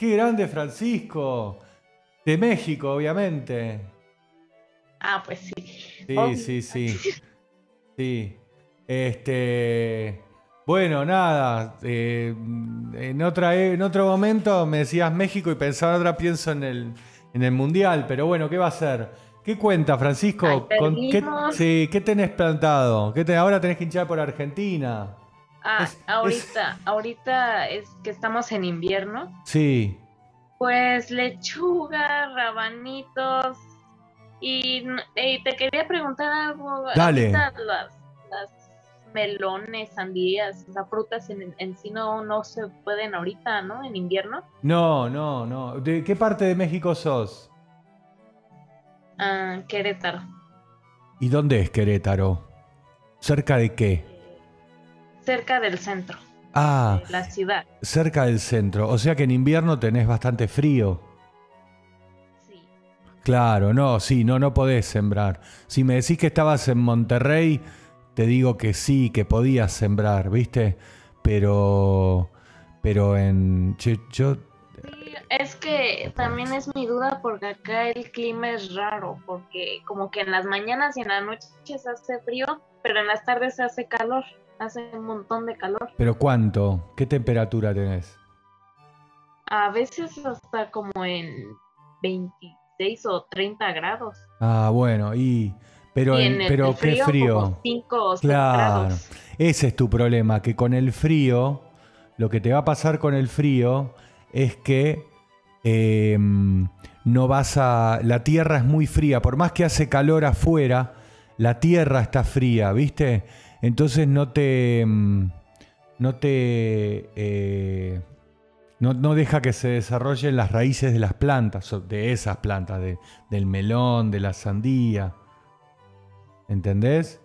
Qué grande Francisco. De México, obviamente. Ah, pues sí. Sí, sí, sí. Sí. Este. Bueno, nada. Eh, en, otra, en otro momento me decías México y pensaba otra pienso en el, en el Mundial. Pero bueno, ¿qué va a ser? ¿Qué cuenta, Francisco? ¿Con qué, sí, ¿Qué tenés plantado? ¿Qué te, ahora tenés que hinchar por Argentina. Ah, ahorita, ahorita es que estamos en invierno. Sí. Pues lechuga, rabanitos, Y, te quería preguntar algo. Dale. Las, las, melones, sandías, las frutas en, en, sí no, no se pueden ahorita, ¿no? En invierno. No, no, no. ¿De qué parte de México sos? Ah, Querétaro. ¿Y dónde es Querétaro? ¿Cerca de qué? Cerca del centro. Ah. la ciudad. Cerca del centro. O sea que en invierno tenés bastante frío. Sí. Claro, no, sí, no, no podés sembrar. Si me decís que estabas en Monterrey, te digo que sí, que podías sembrar, ¿viste? Pero. Pero en. Yo, es que también es mi duda porque acá el clima es raro, porque como que en las mañanas y en las noches hace frío, pero en las tardes hace calor, hace un montón de calor. ¿Pero cuánto? ¿Qué temperatura tenés? A veces hasta como en 26 o 30 grados. Ah, bueno, y... Pero, pero qué frío. 5 o claro. grados. Ese es tu problema, que con el frío, lo que te va a pasar con el frío es que Em, no vas a. La tierra es muy fría. Por más que hace calor afuera, la tierra está fría, ¿viste? Entonces no te. Em, no te. Eh, no, deja que se desarrollen las raíces de las plantas, de esas plantas, del melón, de la sandía. ¿Entendés?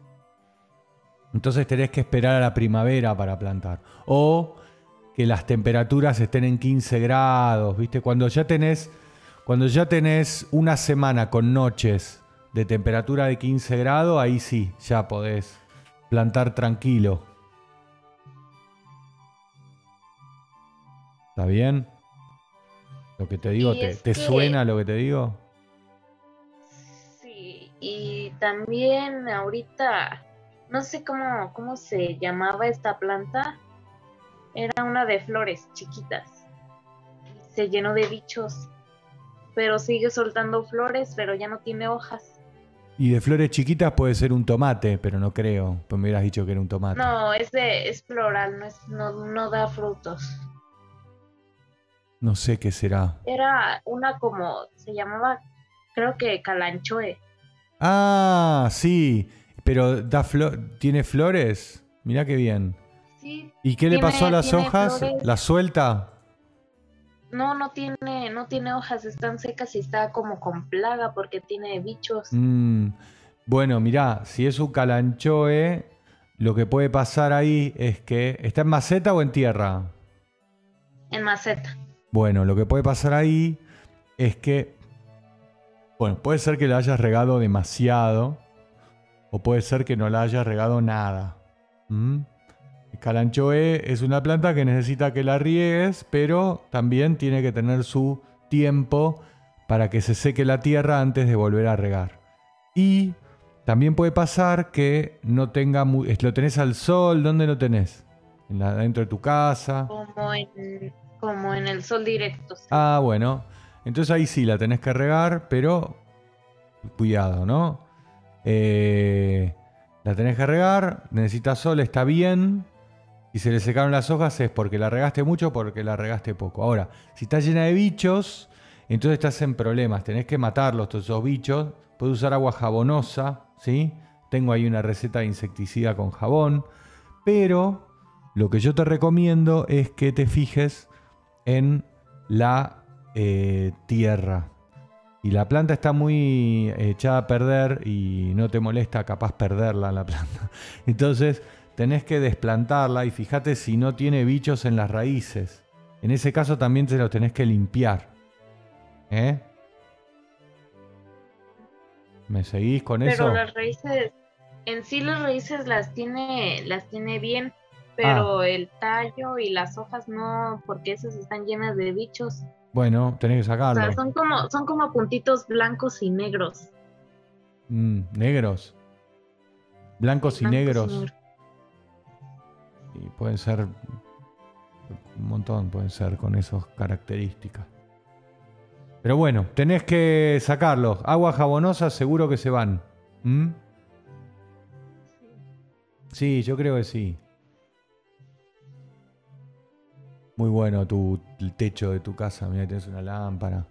Entonces tenés que esperar a la primavera para plantar. O que las temperaturas estén en 15 grados, ¿viste? Cuando ya cuando ya tenés una semana con noches de temperatura de 15 grados, ahí sí, ya podés plantar tranquilo. ¿Está bien? Lo que te digo, ¿te, suena lo que te digo? Sí, y también ahorita, no sé cómo, cómo se llamaba esta planta, era una de flores chiquitas. Se llenó de bichos, pero sigue soltando flores, pero ya no tiene hojas. Y de flores chiquitas puede ser un tomate, pero no creo. Pues me hubieras dicho que era un tomate. No, es, de, es floral, no, es, no, da frutos. No sé qué será. Era una como, se llamaba, creo que calanchoe. Ah, sí, pero da ¿tiene flores? Mira qué bien. ¿Y qué le pasó a las hojas? ¿La suelta? No, no tiene, no tiene hojas, están secas y está como con plaga porque tiene bichos. Mm, bueno, mirá, si es un calanchoe, lo que puede pasar ahí es que. ¿Está en maceta o en tierra? En maceta. Bueno, lo que puede pasar ahí es que. Bueno, puede ser que la hayas regado demasiado. O puede ser que no la hayas regado nada. ¿Mm? Calanchoe es una planta que necesita que la riegues, pero también tiene que tener su tiempo para que se seque la tierra antes de volver a regar. Y también puede pasar que no tenga lo tenés al sol, ¿dónde lo tenés? En la, dentro de tu casa. Como en, el sol directo. Ah, bueno. Entonces ahí sí la tenés que regar, pero cuidado, ¿no? Eh, la tenés que regar, necesita sol, está bien, si se le secaron las hojas es porque la regaste mucho o porque la regaste poco. Ahora, si está llena de bichos, entonces estás en problemas. Tenés que matarlos, todos esos bichos. Puedes usar agua jabonosa, ¿sí? Tengo ahí una receta de insecticida con jabón. Pero lo que yo te recomiendo es que te fijes en la eh, tierra. Y la planta está muy echada a perder y no te molesta capaz perderla la planta. Entonces tenés que desplantarla y fíjate si no tiene bichos en las raíces. En ese caso también te lo tenés que limpiar. ¿Eh? ¿Me seguís con eso? Pero las raíces, en sí las raíces las tiene, las tiene bien, pero ah. el tallo y las hojas no, porque esas están llenas de bichos. Bueno, tenés que sacarlo. O sea, son como, son como puntitos blancos y negros. Mm, negros. Blancos, y negros. Y pueden ser un montón, pueden ser con esas características. Pero bueno, tenés que sacarlos. Agua jabonosa seguro que se van. ¿Mm? Sí, yo creo que sí. Muy bueno tu, el techo de tu casa. Mira, tienes una lámpara.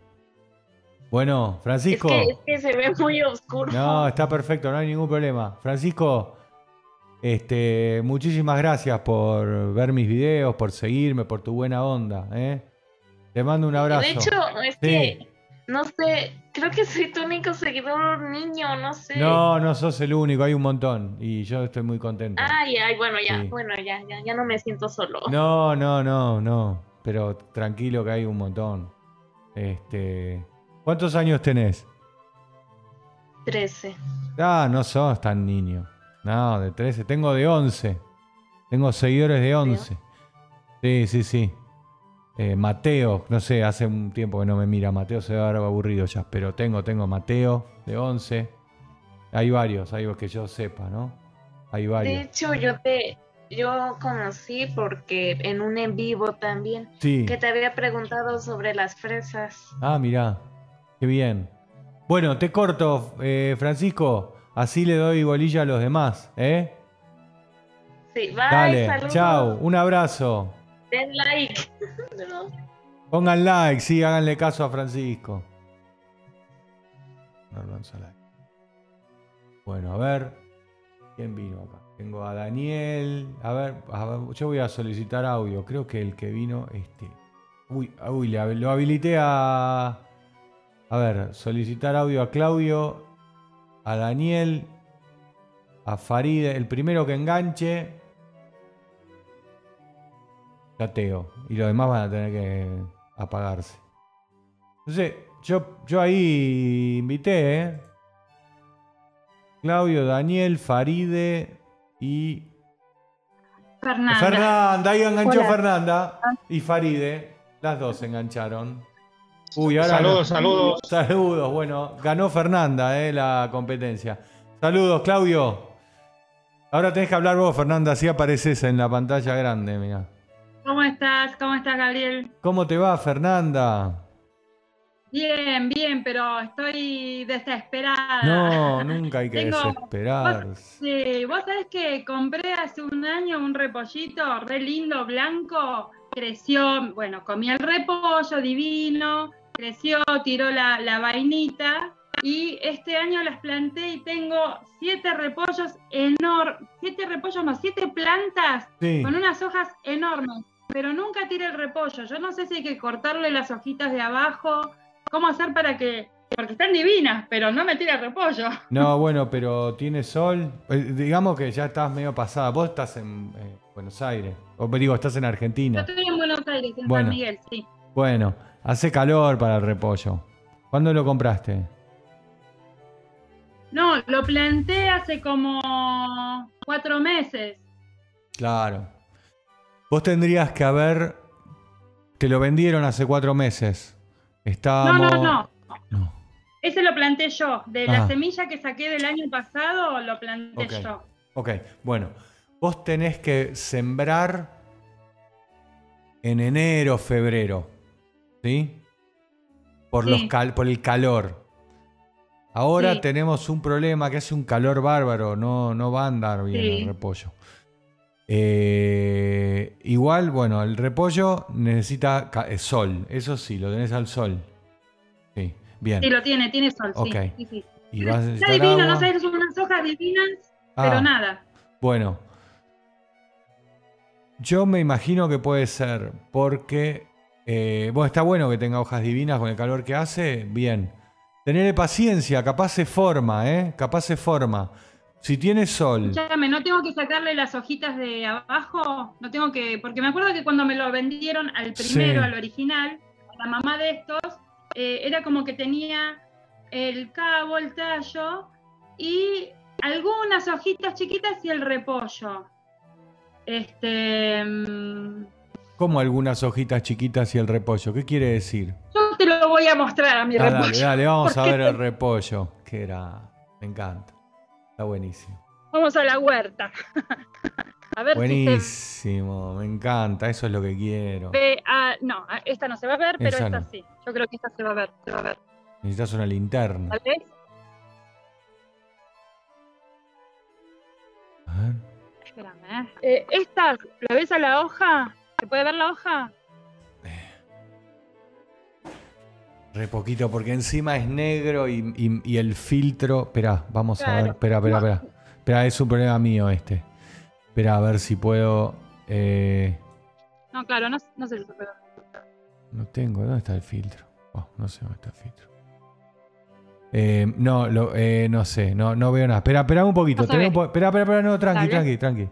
Bueno, Francisco. Es que, se ve muy oscuro. No, está perfecto, no hay ningún problema. Francisco, este, muchísimas gracias por ver mis videos, por seguirme, por tu buena onda. ¿eh? Te mando un abrazo. De hecho, es que, no sé, creo que soy tu único seguidor niño, no sé. No, no sos el único, hay un montón y yo estoy muy contento. Ay, ay, bueno, ya, bueno, ya, ya, ya no me siento solo. No, no, no, no, pero tranquilo que hay un montón. Este, ¿Cuántos años tenés? Trece. Ah, no sos tan niño. No, de trece. Tengo de once. Tengo seguidores de once. Sí, sí, sí. Eh, Mateo, no sé, hace un tiempo que no me mira. Mateo se va a aburrido ya, pero tengo, tengo Mateo de once. Hay varios, hay que yo sepa, ¿no? Hay varios. De hecho, yo te, yo conocí porque en un en vivo también, sí. que te había preguntado sobre las fresas. Ah, mira. Qué bien. Bueno, te corto, eh, Francisco. Así le doy bolilla a los demás, ¿eh? Sí, bye, Dale, chao, un abrazo. Den like. Pongan like, sí, háganle caso a Francisco. Bueno, a ver. ¿Quién vino acá? Tengo a Daniel. A ver, yo voy a solicitar audio. Creo que el que vino, este. Uy, uy, lo habilité a. A ver, solicitar audio a Claudio, a Daniel, a Faride, el primero que enganche. Cateo. Y los demás van a tener que apagarse. Entonces, yo, yo ahí invité, ¿eh? Claudio, Daniel, Faride y. Fernanda. Fernanda, ahí enganchó Fernanda y Faride. Las dos engancharon. Uy, ahora saludos, saludos. Saludos, bueno, ganó Fernanda eh, la competencia. Saludos, Claudio. Ahora tenés que hablar vos, Fernanda, así apareces en la pantalla grande, mira. ¿Cómo estás? ¿Cómo estás, Gabriel? ¿Cómo te va, Fernanda? Bien, bien, pero estoy desesperada. No, nunca hay que desesperar. sí, vos sabés que compré hace un año un repollito re lindo, blanco, creció, bueno, comí el repollo divino, creció, tiró la, vainita y este año las planté y tengo siete repollos enormes, siete repollos, no, siete plantas con unas hojas enormes, pero nunca tiré el repollo. Yo no sé si hay que cortarle las hojitas de abajo, cómo hacer para que porque están divinas, pero no me tira el repollo. No, bueno, pero tiene sol. Eh, digamos que ya estás medio pasada. Vos estás en eh, Buenos Aires. O digo, estás en Argentina. Yo estoy en Buenos Aires, en San Miguel, sí. Bueno, Hace calor para el repollo. ¿Cuándo lo compraste? No, lo planté hace como cuatro meses. Claro. Vos tendrías que haber. Te lo vendieron hace cuatro meses. Estábamos... No, no, no. Ese lo planté yo. De la ah. semilla que saqué del año pasado, lo planté yo. Ok, bueno. Vos tenés que sembrar en enero, febrero. ¿Sí? Por, Los por el calor. Ahora tenemos un problema que hace un calor bárbaro, no, no va a andar bien el repollo. Eh, igual, bueno, el repollo necesita eh, sol, eso sí, lo tenés al sol. Sí, bien. Sí, lo tiene, tiene sol, okay. sí. Y vas Está divino, no sé, son unas hojas divinas, pero ah, nada. Bueno, yo me imagino que puede ser porque eh, bueno, está bueno que tenga hojas divinas con el calor que hace, bien. Tenerle paciencia, capaz se forma, ¿eh? Capaz se forma. Si tiene sol. Escúchame, no tengo que sacarle las hojitas de abajo, no tengo que. Porque me acuerdo que cuando me lo vendieron al primero, al original, a la mamá de estos, eh, era como que tenía el cabo, el tallo y algunas hojitas chiquitas y el repollo. Este. Mm, como algunas hojitas chiquitas y el repollo. ¿Qué quiere decir? Yo te lo voy a mostrar a mi repollo. Dale, dale, vamos a ver el repollo. Que era. Me encanta. Está buenísimo. Vamos a la huerta. a ver Buenísimo, me encanta, eso es lo que quiero. no, esta no se va a ver, pero esta sí. Yo creo que esta se va a ver, se va a ver. Necesitas una linterna. ¿Tal vez? A ver. Espérame. Eh, esta, ¿la ves a la hoja? ¿Se puede ver la hoja? Re poquito, porque encima es negro y, el filtro. Espera, vamos a ver. Espera, espera, espera. Espera, es un problema mío este. Espera, a ver si puedo. Eh, no, claro, no, no sé si se puede. No tengo, ¿dónde está el filtro? Oh, no sé dónde está el filtro. Eh, no, lo, eh, no sé, no, no veo nada. Espera, espera un poquito. espera, espera, espera, no, tranqui, tranqui, tranqui.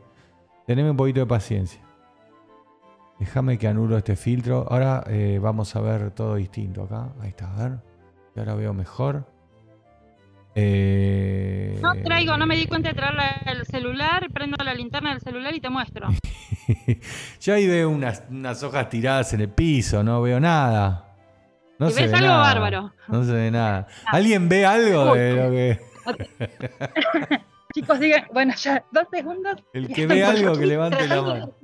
Teneme un poquito de paciencia. Déjame que anulo este filtro. Ahora eh, vamos a ver todo distinto acá. Ahí está, a ver. Y ahora veo mejor. Eh... No traigo, no me di cuenta de traer el celular, prendo la linterna del celular y te muestro. Yo ahí veo unas, unas, hojas tiradas en el piso, no veo nada. No se ves ve algo nada. bárbaro. No se ve nada. Ah. ¿Alguien ve algo de lo que.? Chicos, digan, bueno, ya, dos segundos. El que ve algo que levante la mano.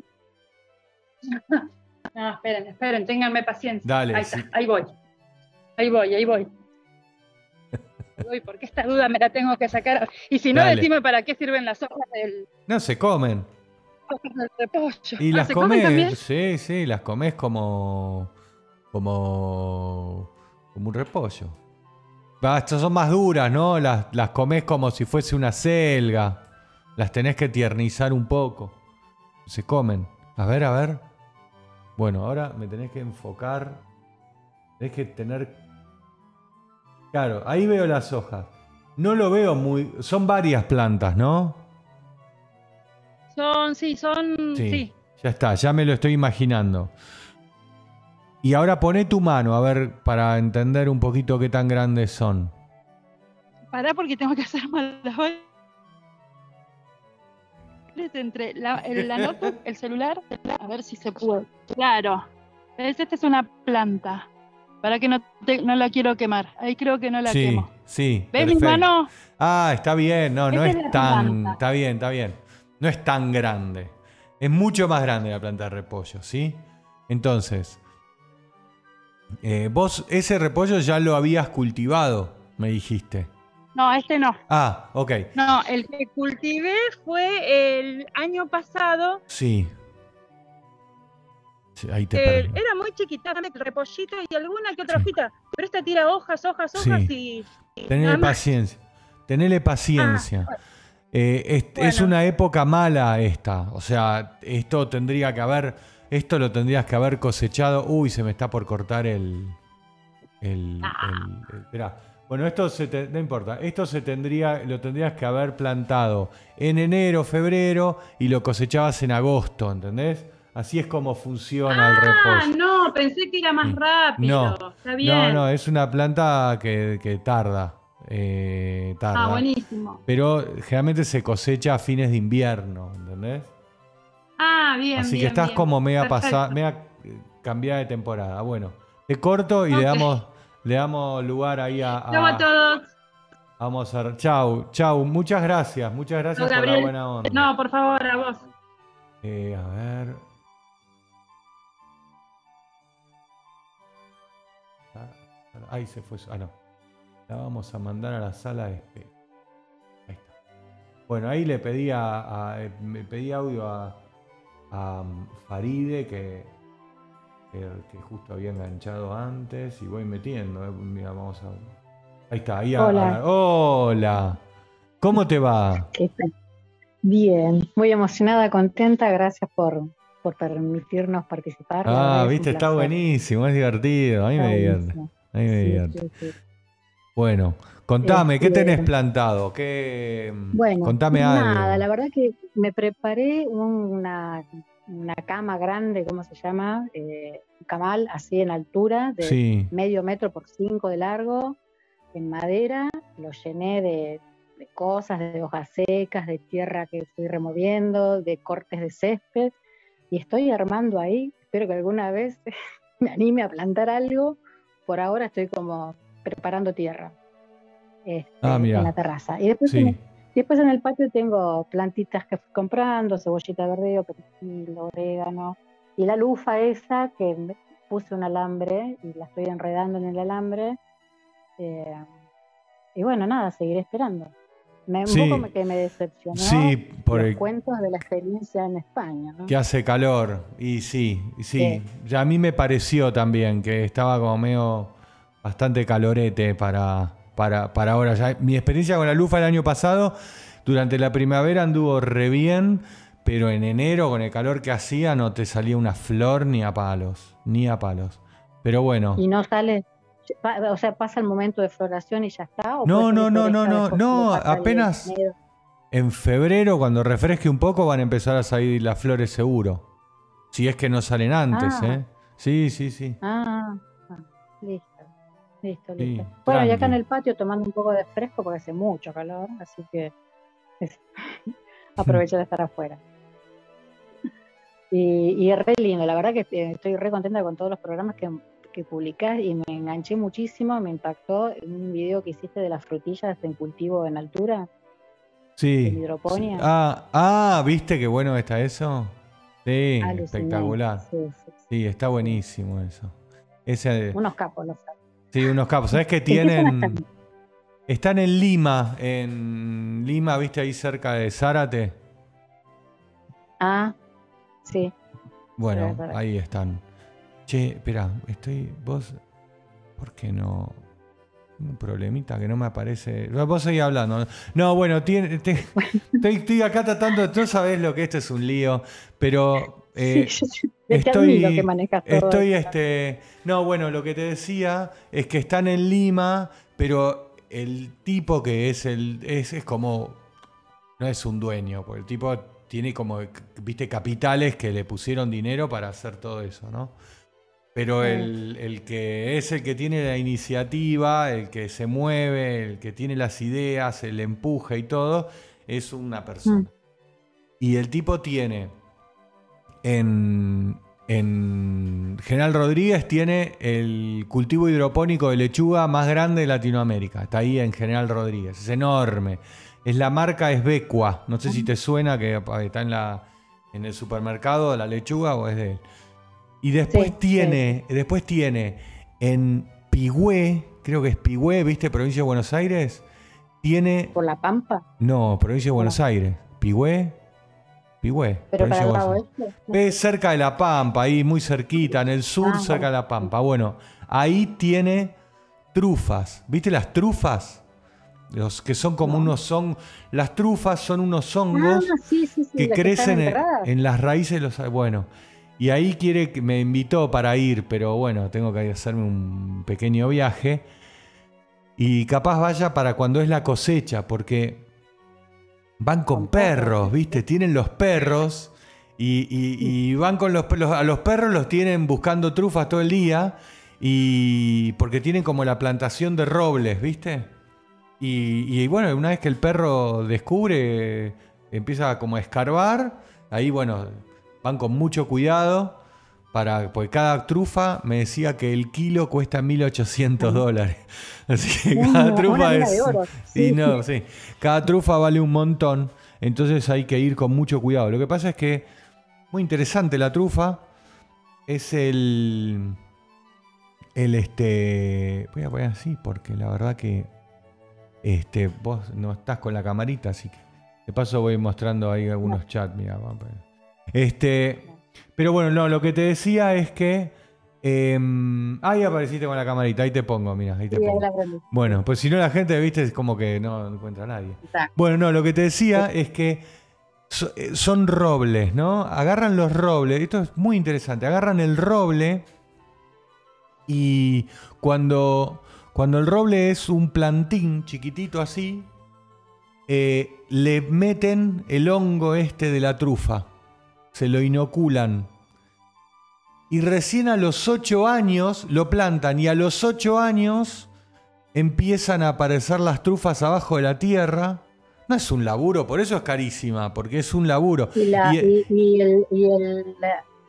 No, esperen, esperen, ténganme paciencia. Dale. Ahí, está, ahí voy. Ahí voy, ahí voy. Voy, porque esta duda me la tengo que sacar. Y si no, decime para qué sirven las hojas del. No, se comen. Hojas del repollo. Y ah, las comes. Sí, sí, las comes como. como. como un repollo. estas son más duras, ¿no? Las, las comes como si fuese una selga. Las tenés que tiernizar un poco. Se comen. A ver, a ver. Bueno, ahora me tenés que enfocar. Tenés que tener. Claro, ahí veo las hojas. No lo veo muy. Son varias plantas, ¿no? Son, sí, son. Sí. Ya está, ya me lo estoy imaginando. Y ahora poné tu mano, a ver, para entender un poquito qué tan grandes son. Pará porque tengo que hacer mal entre la, el, notebook, el celular, a ver si se puede. Claro. Esta es una planta. Para que no, no la quiero quemar. Ahí creo que no la quemo. Sí. ¿Ves mis manos? Ah, está bien. No, no es, tan. Está bien, está bien. No es tan grande. Es mucho más grande la planta de repollo, ¿sí? Entonces, eh, vos ese repollo ya lo habías cultivado, me dijiste. No, este no. Ah, ok. No, el que cultivé fue el año pasado. Sí. ahí te eh, Era muy chiquita, el repollito y alguna que otra hojita. Pero esta tira hojas, hojas, hojas y. Tenele paciencia. Tenele paciencia. Ah, eh, es, una época mala esta. O sea, esto tendría que haber. Esto lo tendrías que haber cosechado. Uy, se me está por cortar el. El. Ah. espera. Bueno, esto se no importa. Esto se tendría, lo tendrías que haber plantado en enero, febrero y lo cosechabas en agosto, ¿entendés? Así es como funciona el ah, repollo. no, pensé que era más rápido. No, Está bien. no, no, es una planta que, tarda, eh, tarda. Ah, buenísimo. Pero generalmente se cosecha a fines de invierno, ¿entendés? Ah, bien. Así que estás como media pasada, media cambiada de temporada. Bueno, te corto y le damos le damos lugar ahí a. Chau a todos. Vamos a. Chau, chau. Muchas gracias. Muchas gracias por la buena onda. No, por favor, a vos. Eh, a ver. Ahí se fue. Ah, no. La vamos a mandar a la sala de espera. Ahí está. Bueno, ahí le pedí a, me pedí audio a, a Faride que que justo había enganchado antes y voy metiendo. Eh, mira, vamos a. Ahí está, ahí Hola. Hola. ¿Cómo te va? Bien, muy emocionada, contenta. Gracias por, por permitirnos participar. Ah, viste, está buenísimo, es divertido. A mí me divierte. A mí me divierte. Bueno, contame, ¿qué tenés este, plantado? ¿Qué... Bueno, contame nada, la verdad que me preparé una una cama grande, ¿cómo se llama? Eh, un camal así en altura, de medio metro por cinco de largo, en madera, lo llené de, cosas, de hojas secas, de tierra que fui removiendo, de cortes de césped, y estoy armando ahí, espero que alguna vez me anime a plantar algo, por ahora estoy como preparando tierra este, ah, en la terraza. Y después después en el patio tengo plantitas que fui comprando, cebollita verde, perejil, orégano. Y la lufa esa que puse un alambre y la estoy enredando en el alambre. Eh, y bueno, nada, seguiré esperando. Me, un poco que me decepcionó sí, por los cuentos de la experiencia en España. Que hace calor, y sí, sí. Ya a mí me pareció también que estaba como medio bastante calorete para, para, para ahora. Ya, mi experiencia con la lufa el año pasado, durante la primavera anduvo re bien, pero en enero con el calor que hacía no te salía una flor ni a palos, ni a palos. Pero bueno. Y no sale, o sea, pasa el momento de floración y ya está. no, no, no, no, no, no, apenas en febrero cuando refresque un poco van a empezar a salir las flores seguro. Si es que no salen antes, ah. ¿eh? Sí, sí, sí. Ah, ah listo. Listo, listo. bueno, y acá en el patio tomando un poco de fresco porque hace mucho calor, así que aprovecho de estar afuera. Y, es re lindo, la verdad que estoy re contenta con todos los programas que, que publicás y me enganché muchísimo, me impactó un video que hiciste de las frutillas en cultivo en altura. Sí. hidroponía. Ah, ah, ¿viste qué bueno está eso? Sí, espectacular. Sí, está buenísimo eso. Ese, unos capos, los Sí, unos capos. ¿Sabes que tienen? Están en Lima, en Lima, ¿viste ahí cerca de Zárate? Ah, sí. Bueno, ahí están. Che, espera, estoy. ¿Vos? ¿Por qué no? Un problemita que no me aparece. Vos seguís hablando. No, bueno, tiene, estoy, acá tratando. Tú sabés lo que esto es un lío, pero. Eh, estoy, estoy este. No, bueno, lo que te decía es que están en Lima, pero el tipo que es el. Es, es como. No es un dueño, porque el tipo tiene como, viste, capitales que le pusieron dinero para hacer todo eso, ¿no? Pero el, que es el que tiene la iniciativa, el que se mueve, el que tiene las ideas, el empuje y todo, es una persona. Mm. Y el tipo tiene en, en General Rodríguez tiene el cultivo hidropónico de lechuga más grande de Latinoamérica. Está ahí en General Rodríguez. Es enorme. Es la marca Esbecua. No sé si te suena que está en, la, en el supermercado la lechuga o es de él. Y después tiene, después tiene en Pigüé, creo que es Pigüé, ¿viste? Provincia de Buenos Aires. Tiene. ¿Por la Pampa? No, provincia de Buenos Aires. Pigüé. Pigüé. Pero para el lado Es cerca de la Pampa, ahí muy cerquita, en el sur, ah, cerca de la Pampa. Bueno, ahí tiene trufas. ¿Viste las trufas? Los que son como unos son. Las trufas son unos hongos ah, que crecen en, en, las raíces de los. Bueno, y ahí quiere que me invitó para ir, pero bueno, tengo que hacerme un pequeño viaje. Y capaz vaya para cuando es la cosecha, porque van con perros, ¿viste? Tienen los perros y, van con los, perros. A los perros los tienen buscando trufas todo el día y porque tienen como la plantación de robles, ¿viste? Y, y bueno, una vez que el perro descubre, empieza como a escarbar, ahí bueno, van con mucho cuidado. Para, porque cada trufa me decía que el kilo cuesta 1800 dólares. Así que cada trufa es. Sí, no, sí. Cada trufa vale un montón. Entonces hay que ir con mucho cuidado. Lo que pasa es que, muy interesante la trufa. Es el. El este. Voy a poner así porque la verdad que. Este, vos no estás con la camarita, así que. De paso voy mostrando ahí algunos chats. Mira, vamos a ver. Este, pero bueno, no, lo que te decía es que. Em, ahí apareciste con la camarita, ahí te pongo, mira, ahí te pongo. Bueno, pues si no la gente, viste, es como que no encuentra a nadie. Bueno, no, lo que te decía es que eh, son robles, ¿no? Agarran los robles, esto es muy interesante, agarran el roble y cuando, cuando el roble es un plantín chiquitito así, eh, le meten el hongo este de la trufa se lo inoculan. Y recién a los 8 años lo plantan y a los 8 años empiezan a aparecer las trufas abajo de la tierra. No es un laburo, por eso es carísima, porque es un laburo. ¿Y,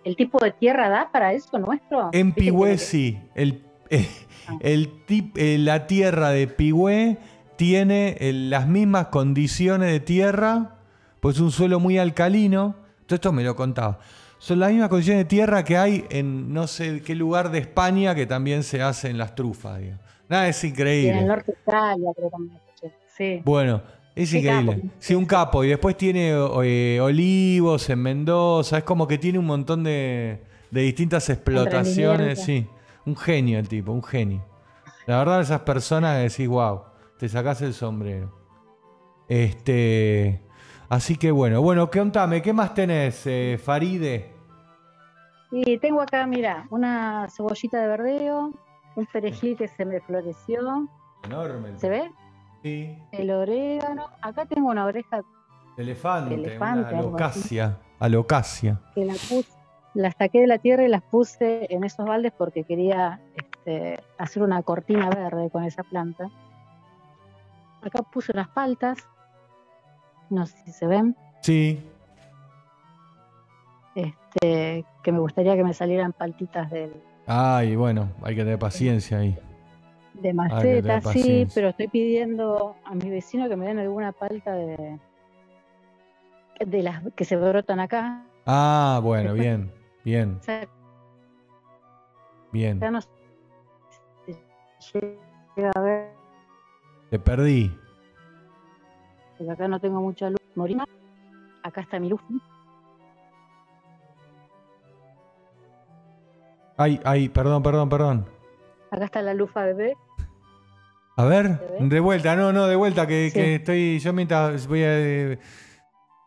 el, tipo de tierra da para eso nuestro? En Pigüé sí. El, eh, ah. eh, la tierra de Pigüé tiene eh, las mismas condiciones de tierra, pues un suelo muy alcalino todo esto me lo contaba. Son las mismas condiciones de tierra que hay en no sé qué lugar de España que también se hacen las trufas. Nada, es increíble. en el norte de Italia, creo también. Sí. Bueno, es increíble. sí, un capo. Y después tiene eh, olivos en Mendoza. Es como que tiene un montón de, de distintas explotaciones. Sí, un genio el tipo, un genio. La verdad, esas personas decís, wow, te sacás el sombrero. Este. Así que bueno, bueno, contame, ¿qué más tenés, eh, Faride? Sí, tengo acá, mira, una cebollita de verdeo, un perejil que se me floreció. Enorme. ¿Se ve? Sí. El orégano. Acá tengo una oreja elefante, elefante una alocasia, alocasia. Que la puse, las saqué de la tierra y las puse en esos baldes porque quería este, hacer una cortina verde con esa planta. Acá puse unas paltas, no sé si se ven. Sí. Este, que me gustaría que me salieran paltitas del. Ay, bueno, hay que tener paciencia ahí. De maceta, sí, pero estoy pidiendo a mis vecinos que me den alguna palta de, de las que se brotan acá. Ah, bueno, bien, bien. Bien. Te perdí. Porque acá no tengo mucha luz. Morina. Acá está mi luz. Ay, ay, perdón, perdón, perdón. Acá está la lufa bebé. A ver, de vuelta, no, no, de vuelta, que, que estoy, yo mientras voy a,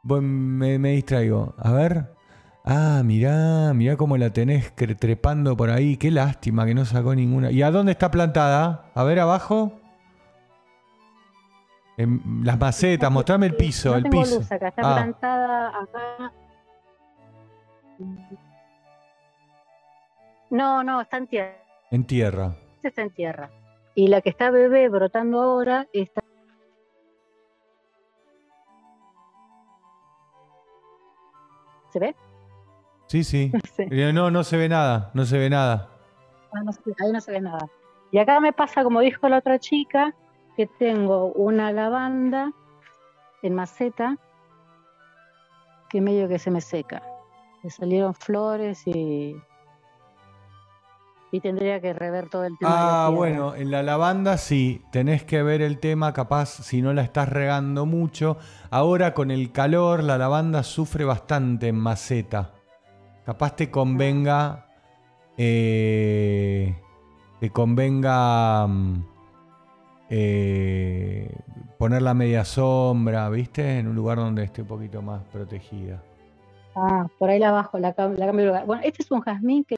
me, me, distraigo. A ver. Ah, mirá, mirá cómo la tenés trepando por ahí. Qué lástima que no sacó ninguna. ¿Y a dónde está plantada? A ver abajo. En las macetas, mostrame el piso, no el tengo piso. Luz acá, está ah. plantada acá. No, no, está en tierra. En tierra. Está en tierra. Y la que está bebé brotando ahora está ¿Se ve? Sí, sí. No, no se ve nada, no se ve nada. Ah, ahí no se ve nada. Y acá me pasa, como dijo la otra chica, que tengo una lavanda en maceta que medio que se me seca. Le salieron flores y y tendría que rever todo el tema. Ah, bueno, en la lavanda sí, tenés que ver el tema, capaz si no la estás regando mucho. Ahora con el calor la lavanda sufre bastante en maceta. Capaz te convenga... Eh, te convenga... Mm, eh, poner la media sombra, ¿viste? En un lugar donde esté un poquito más protegida. Ah, por ahí la bajo, la, cambio de lugar. Bueno, este es un jazmín que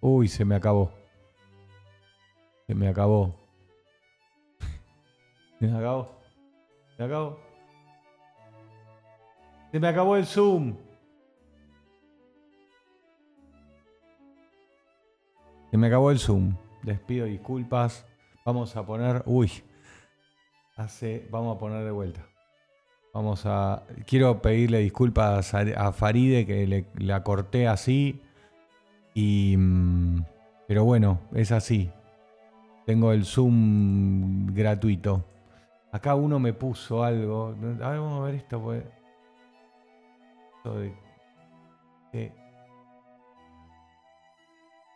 Uy, se me acabó. Se me acabó. Se me acabó. Se me acabó. Se me acabó el Zoom. Se me acabó el Zoom. Les pido disculpas. Vamos a poner. Uy. Hace. Vamos a poner de vuelta. Vamos a. Quiero pedirle disculpas a, Faride que la corté así. Y, mm, pero bueno, es así. Tengo el Zoom gratuito. Acá uno me puso algo. A ver, vamos a ver esto. Pues.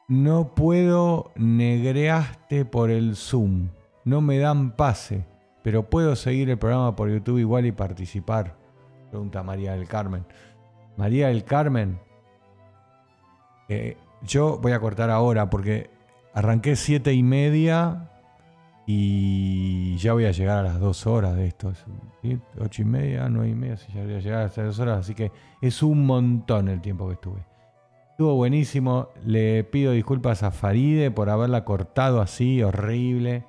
No puedo negreaste por el Zoom. No me dan pase. Pero puedo seguir el programa por YouTube igual y participar. Pregunta María del Carmen. María del Carmen. Eh, yo voy a cortar ahora porque arranqué siete y media y ya voy a llegar a las dos horas de esto. Ocho y media, nueve y media, ya voy a llegar a las dos horas. Así que es un montón el tiempo que estuve. Estuvo buenísimo. Le pido disculpas a Faride por haberla cortado así, horrible.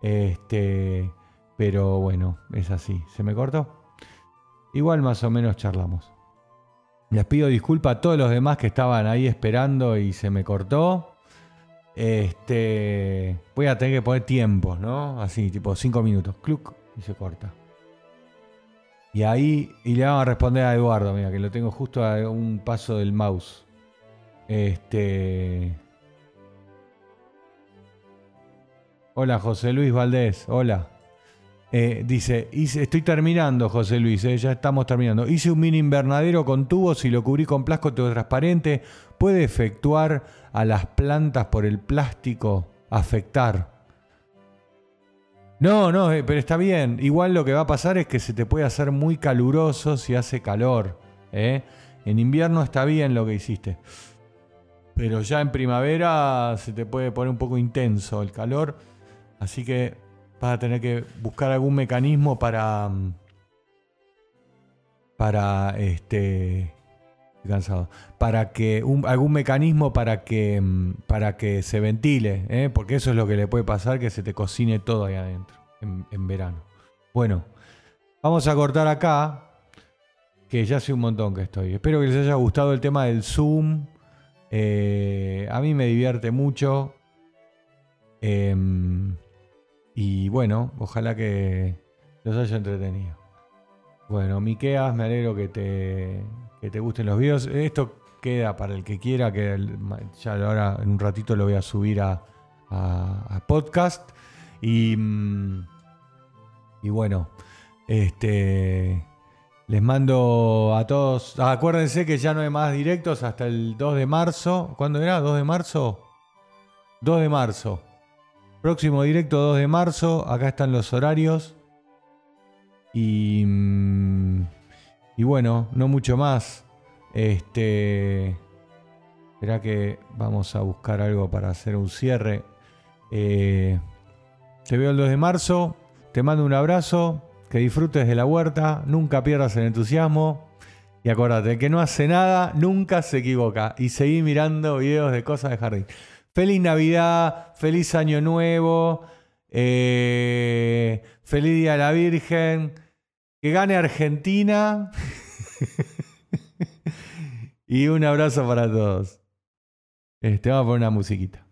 Este, pero bueno, es así. ¿Se me cortó? Igual más o menos charlamos. Les pido disculpas a todos los demás que estaban ahí esperando y se me cortó. Este, voy a tener que poner tiempos, ¿no? Así, tipo 5 minutos. Cluc y se corta. Y ahí, y le vamos a responder a Eduardo, mira, que lo tengo justo a un paso del mouse. Este. Hola, José Luis Valdés. Hola. Eh, dice, estoy terminando, José Luis, eh, ya estamos terminando. Hice un mini invernadero con tubos y lo cubrí con plástico transparente. ¿Puede efectuar a las plantas por el plástico afectar? No, no, eh, pero está bien. Igual lo que va a pasar es que se te puede hacer muy caluroso si hace calor. En invierno está bien lo que hiciste. Pero ya en primavera se te puede poner un poco intenso el calor. Así que vas a tener que buscar algún mecanismo para. Para este. Cansado. Para que. algún mecanismo para que. Para que se ventile. ¿eh? Porque eso es lo que le puede pasar, que se te cocine todo ahí adentro. En, en verano. Bueno. Vamos a cortar acá. Que ya hace un montón que estoy. Espero que les haya gustado el tema del Zoom. Eh, a mí me divierte mucho. Em, y bueno, ojalá que los haya entretenido. Bueno, Miqueas, me alegro que te, que te gusten los videos. Esto queda para el que quiera, que ya ahora en un ratito lo voy a subir a, podcast. Y, mm, y bueno, este les mando a todos. Acuérdense que ya no hay más directos hasta el 2 de marzo. ¿Cuándo era? ¿2 de marzo? 2 de marzo. Próximo directo 2 de marzo. Acá están los horarios. Y. Mm, bueno, no mucho más. Este. Espera que vamos a buscar algo para hacer un cierre. Eh, te veo el 2 de marzo. Te mando un abrazo que disfrutes de la huerta, nunca pierdas el entusiasmo y acuérdate, que no hace nada nunca se equivoca y seguí mirando videos de cosas de jardín. Feliz Navidad, feliz Año Nuevo, eh, feliz Día de la Virgen, que gane Argentina y un abrazo para todos. Este, vamos a poner una musiquita.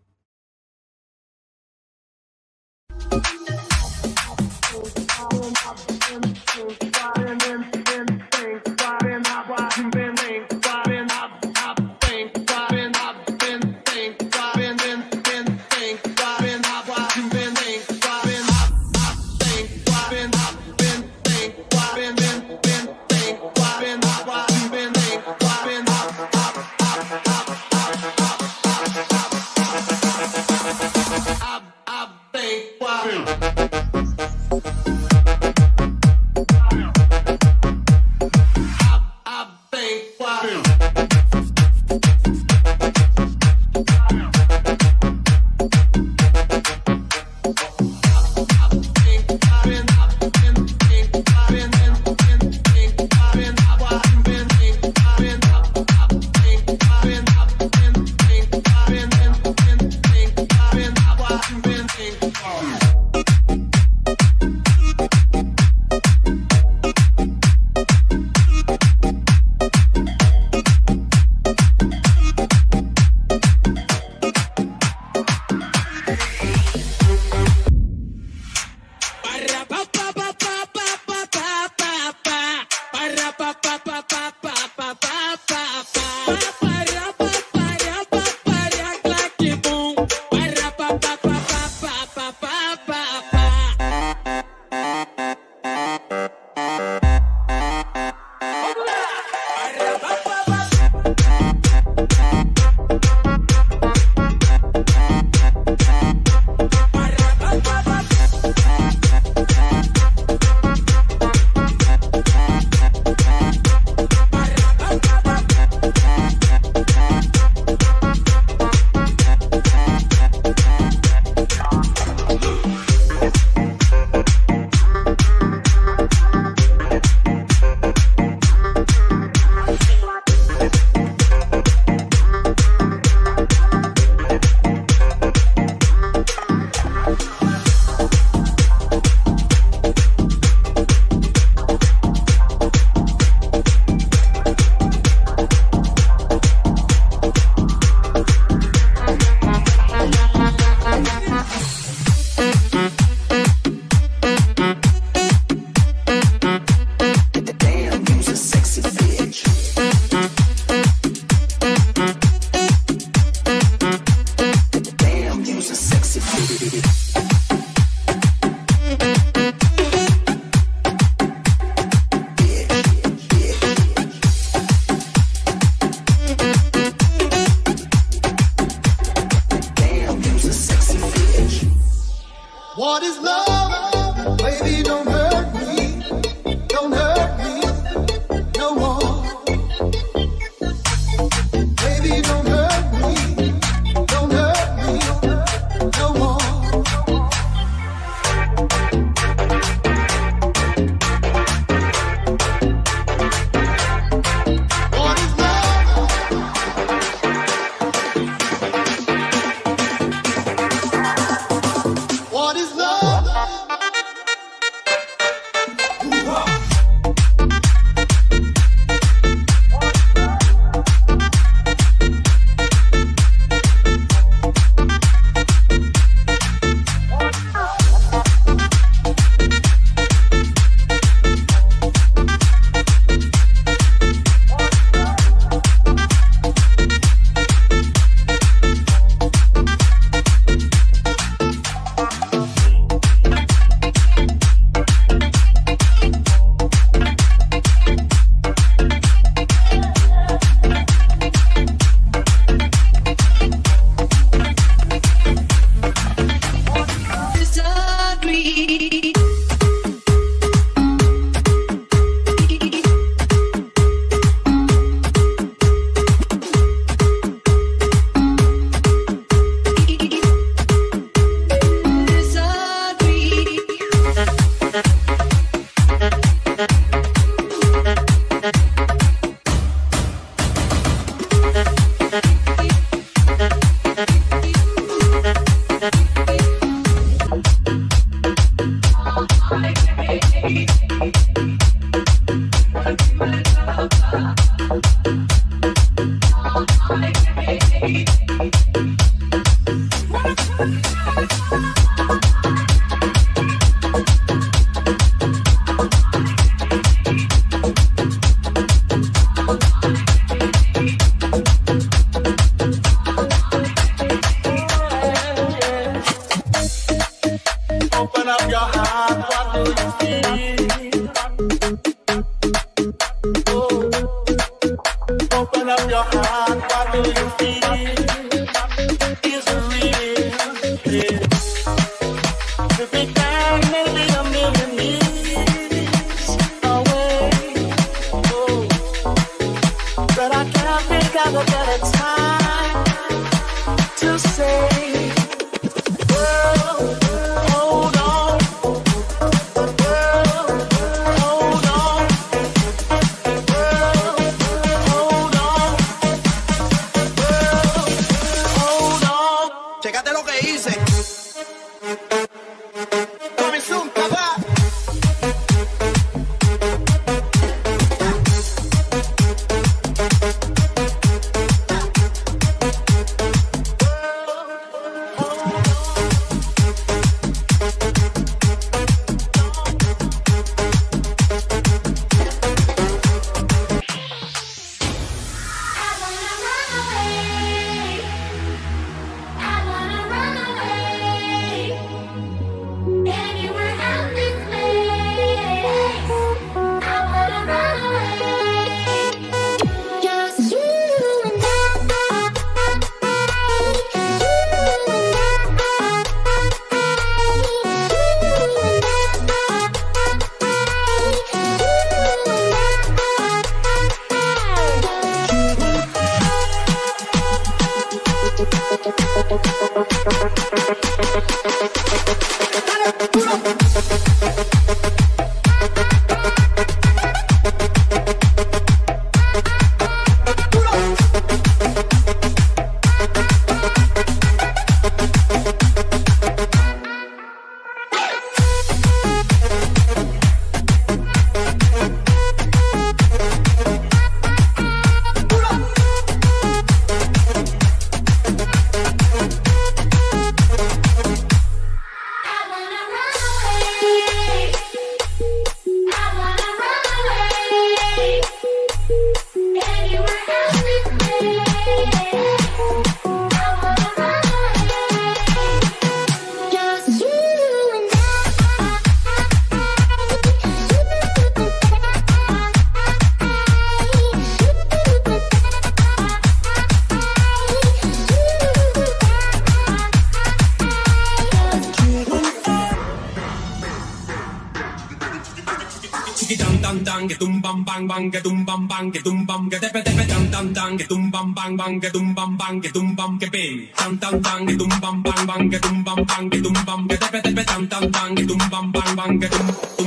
bang bang ga dum bang bang ga dum bang ga bing tam tam bang ga dum bam bang bang ga dum bam bang ga dum bam ga da da da tam tam bang ga dum bang bang bang ga dum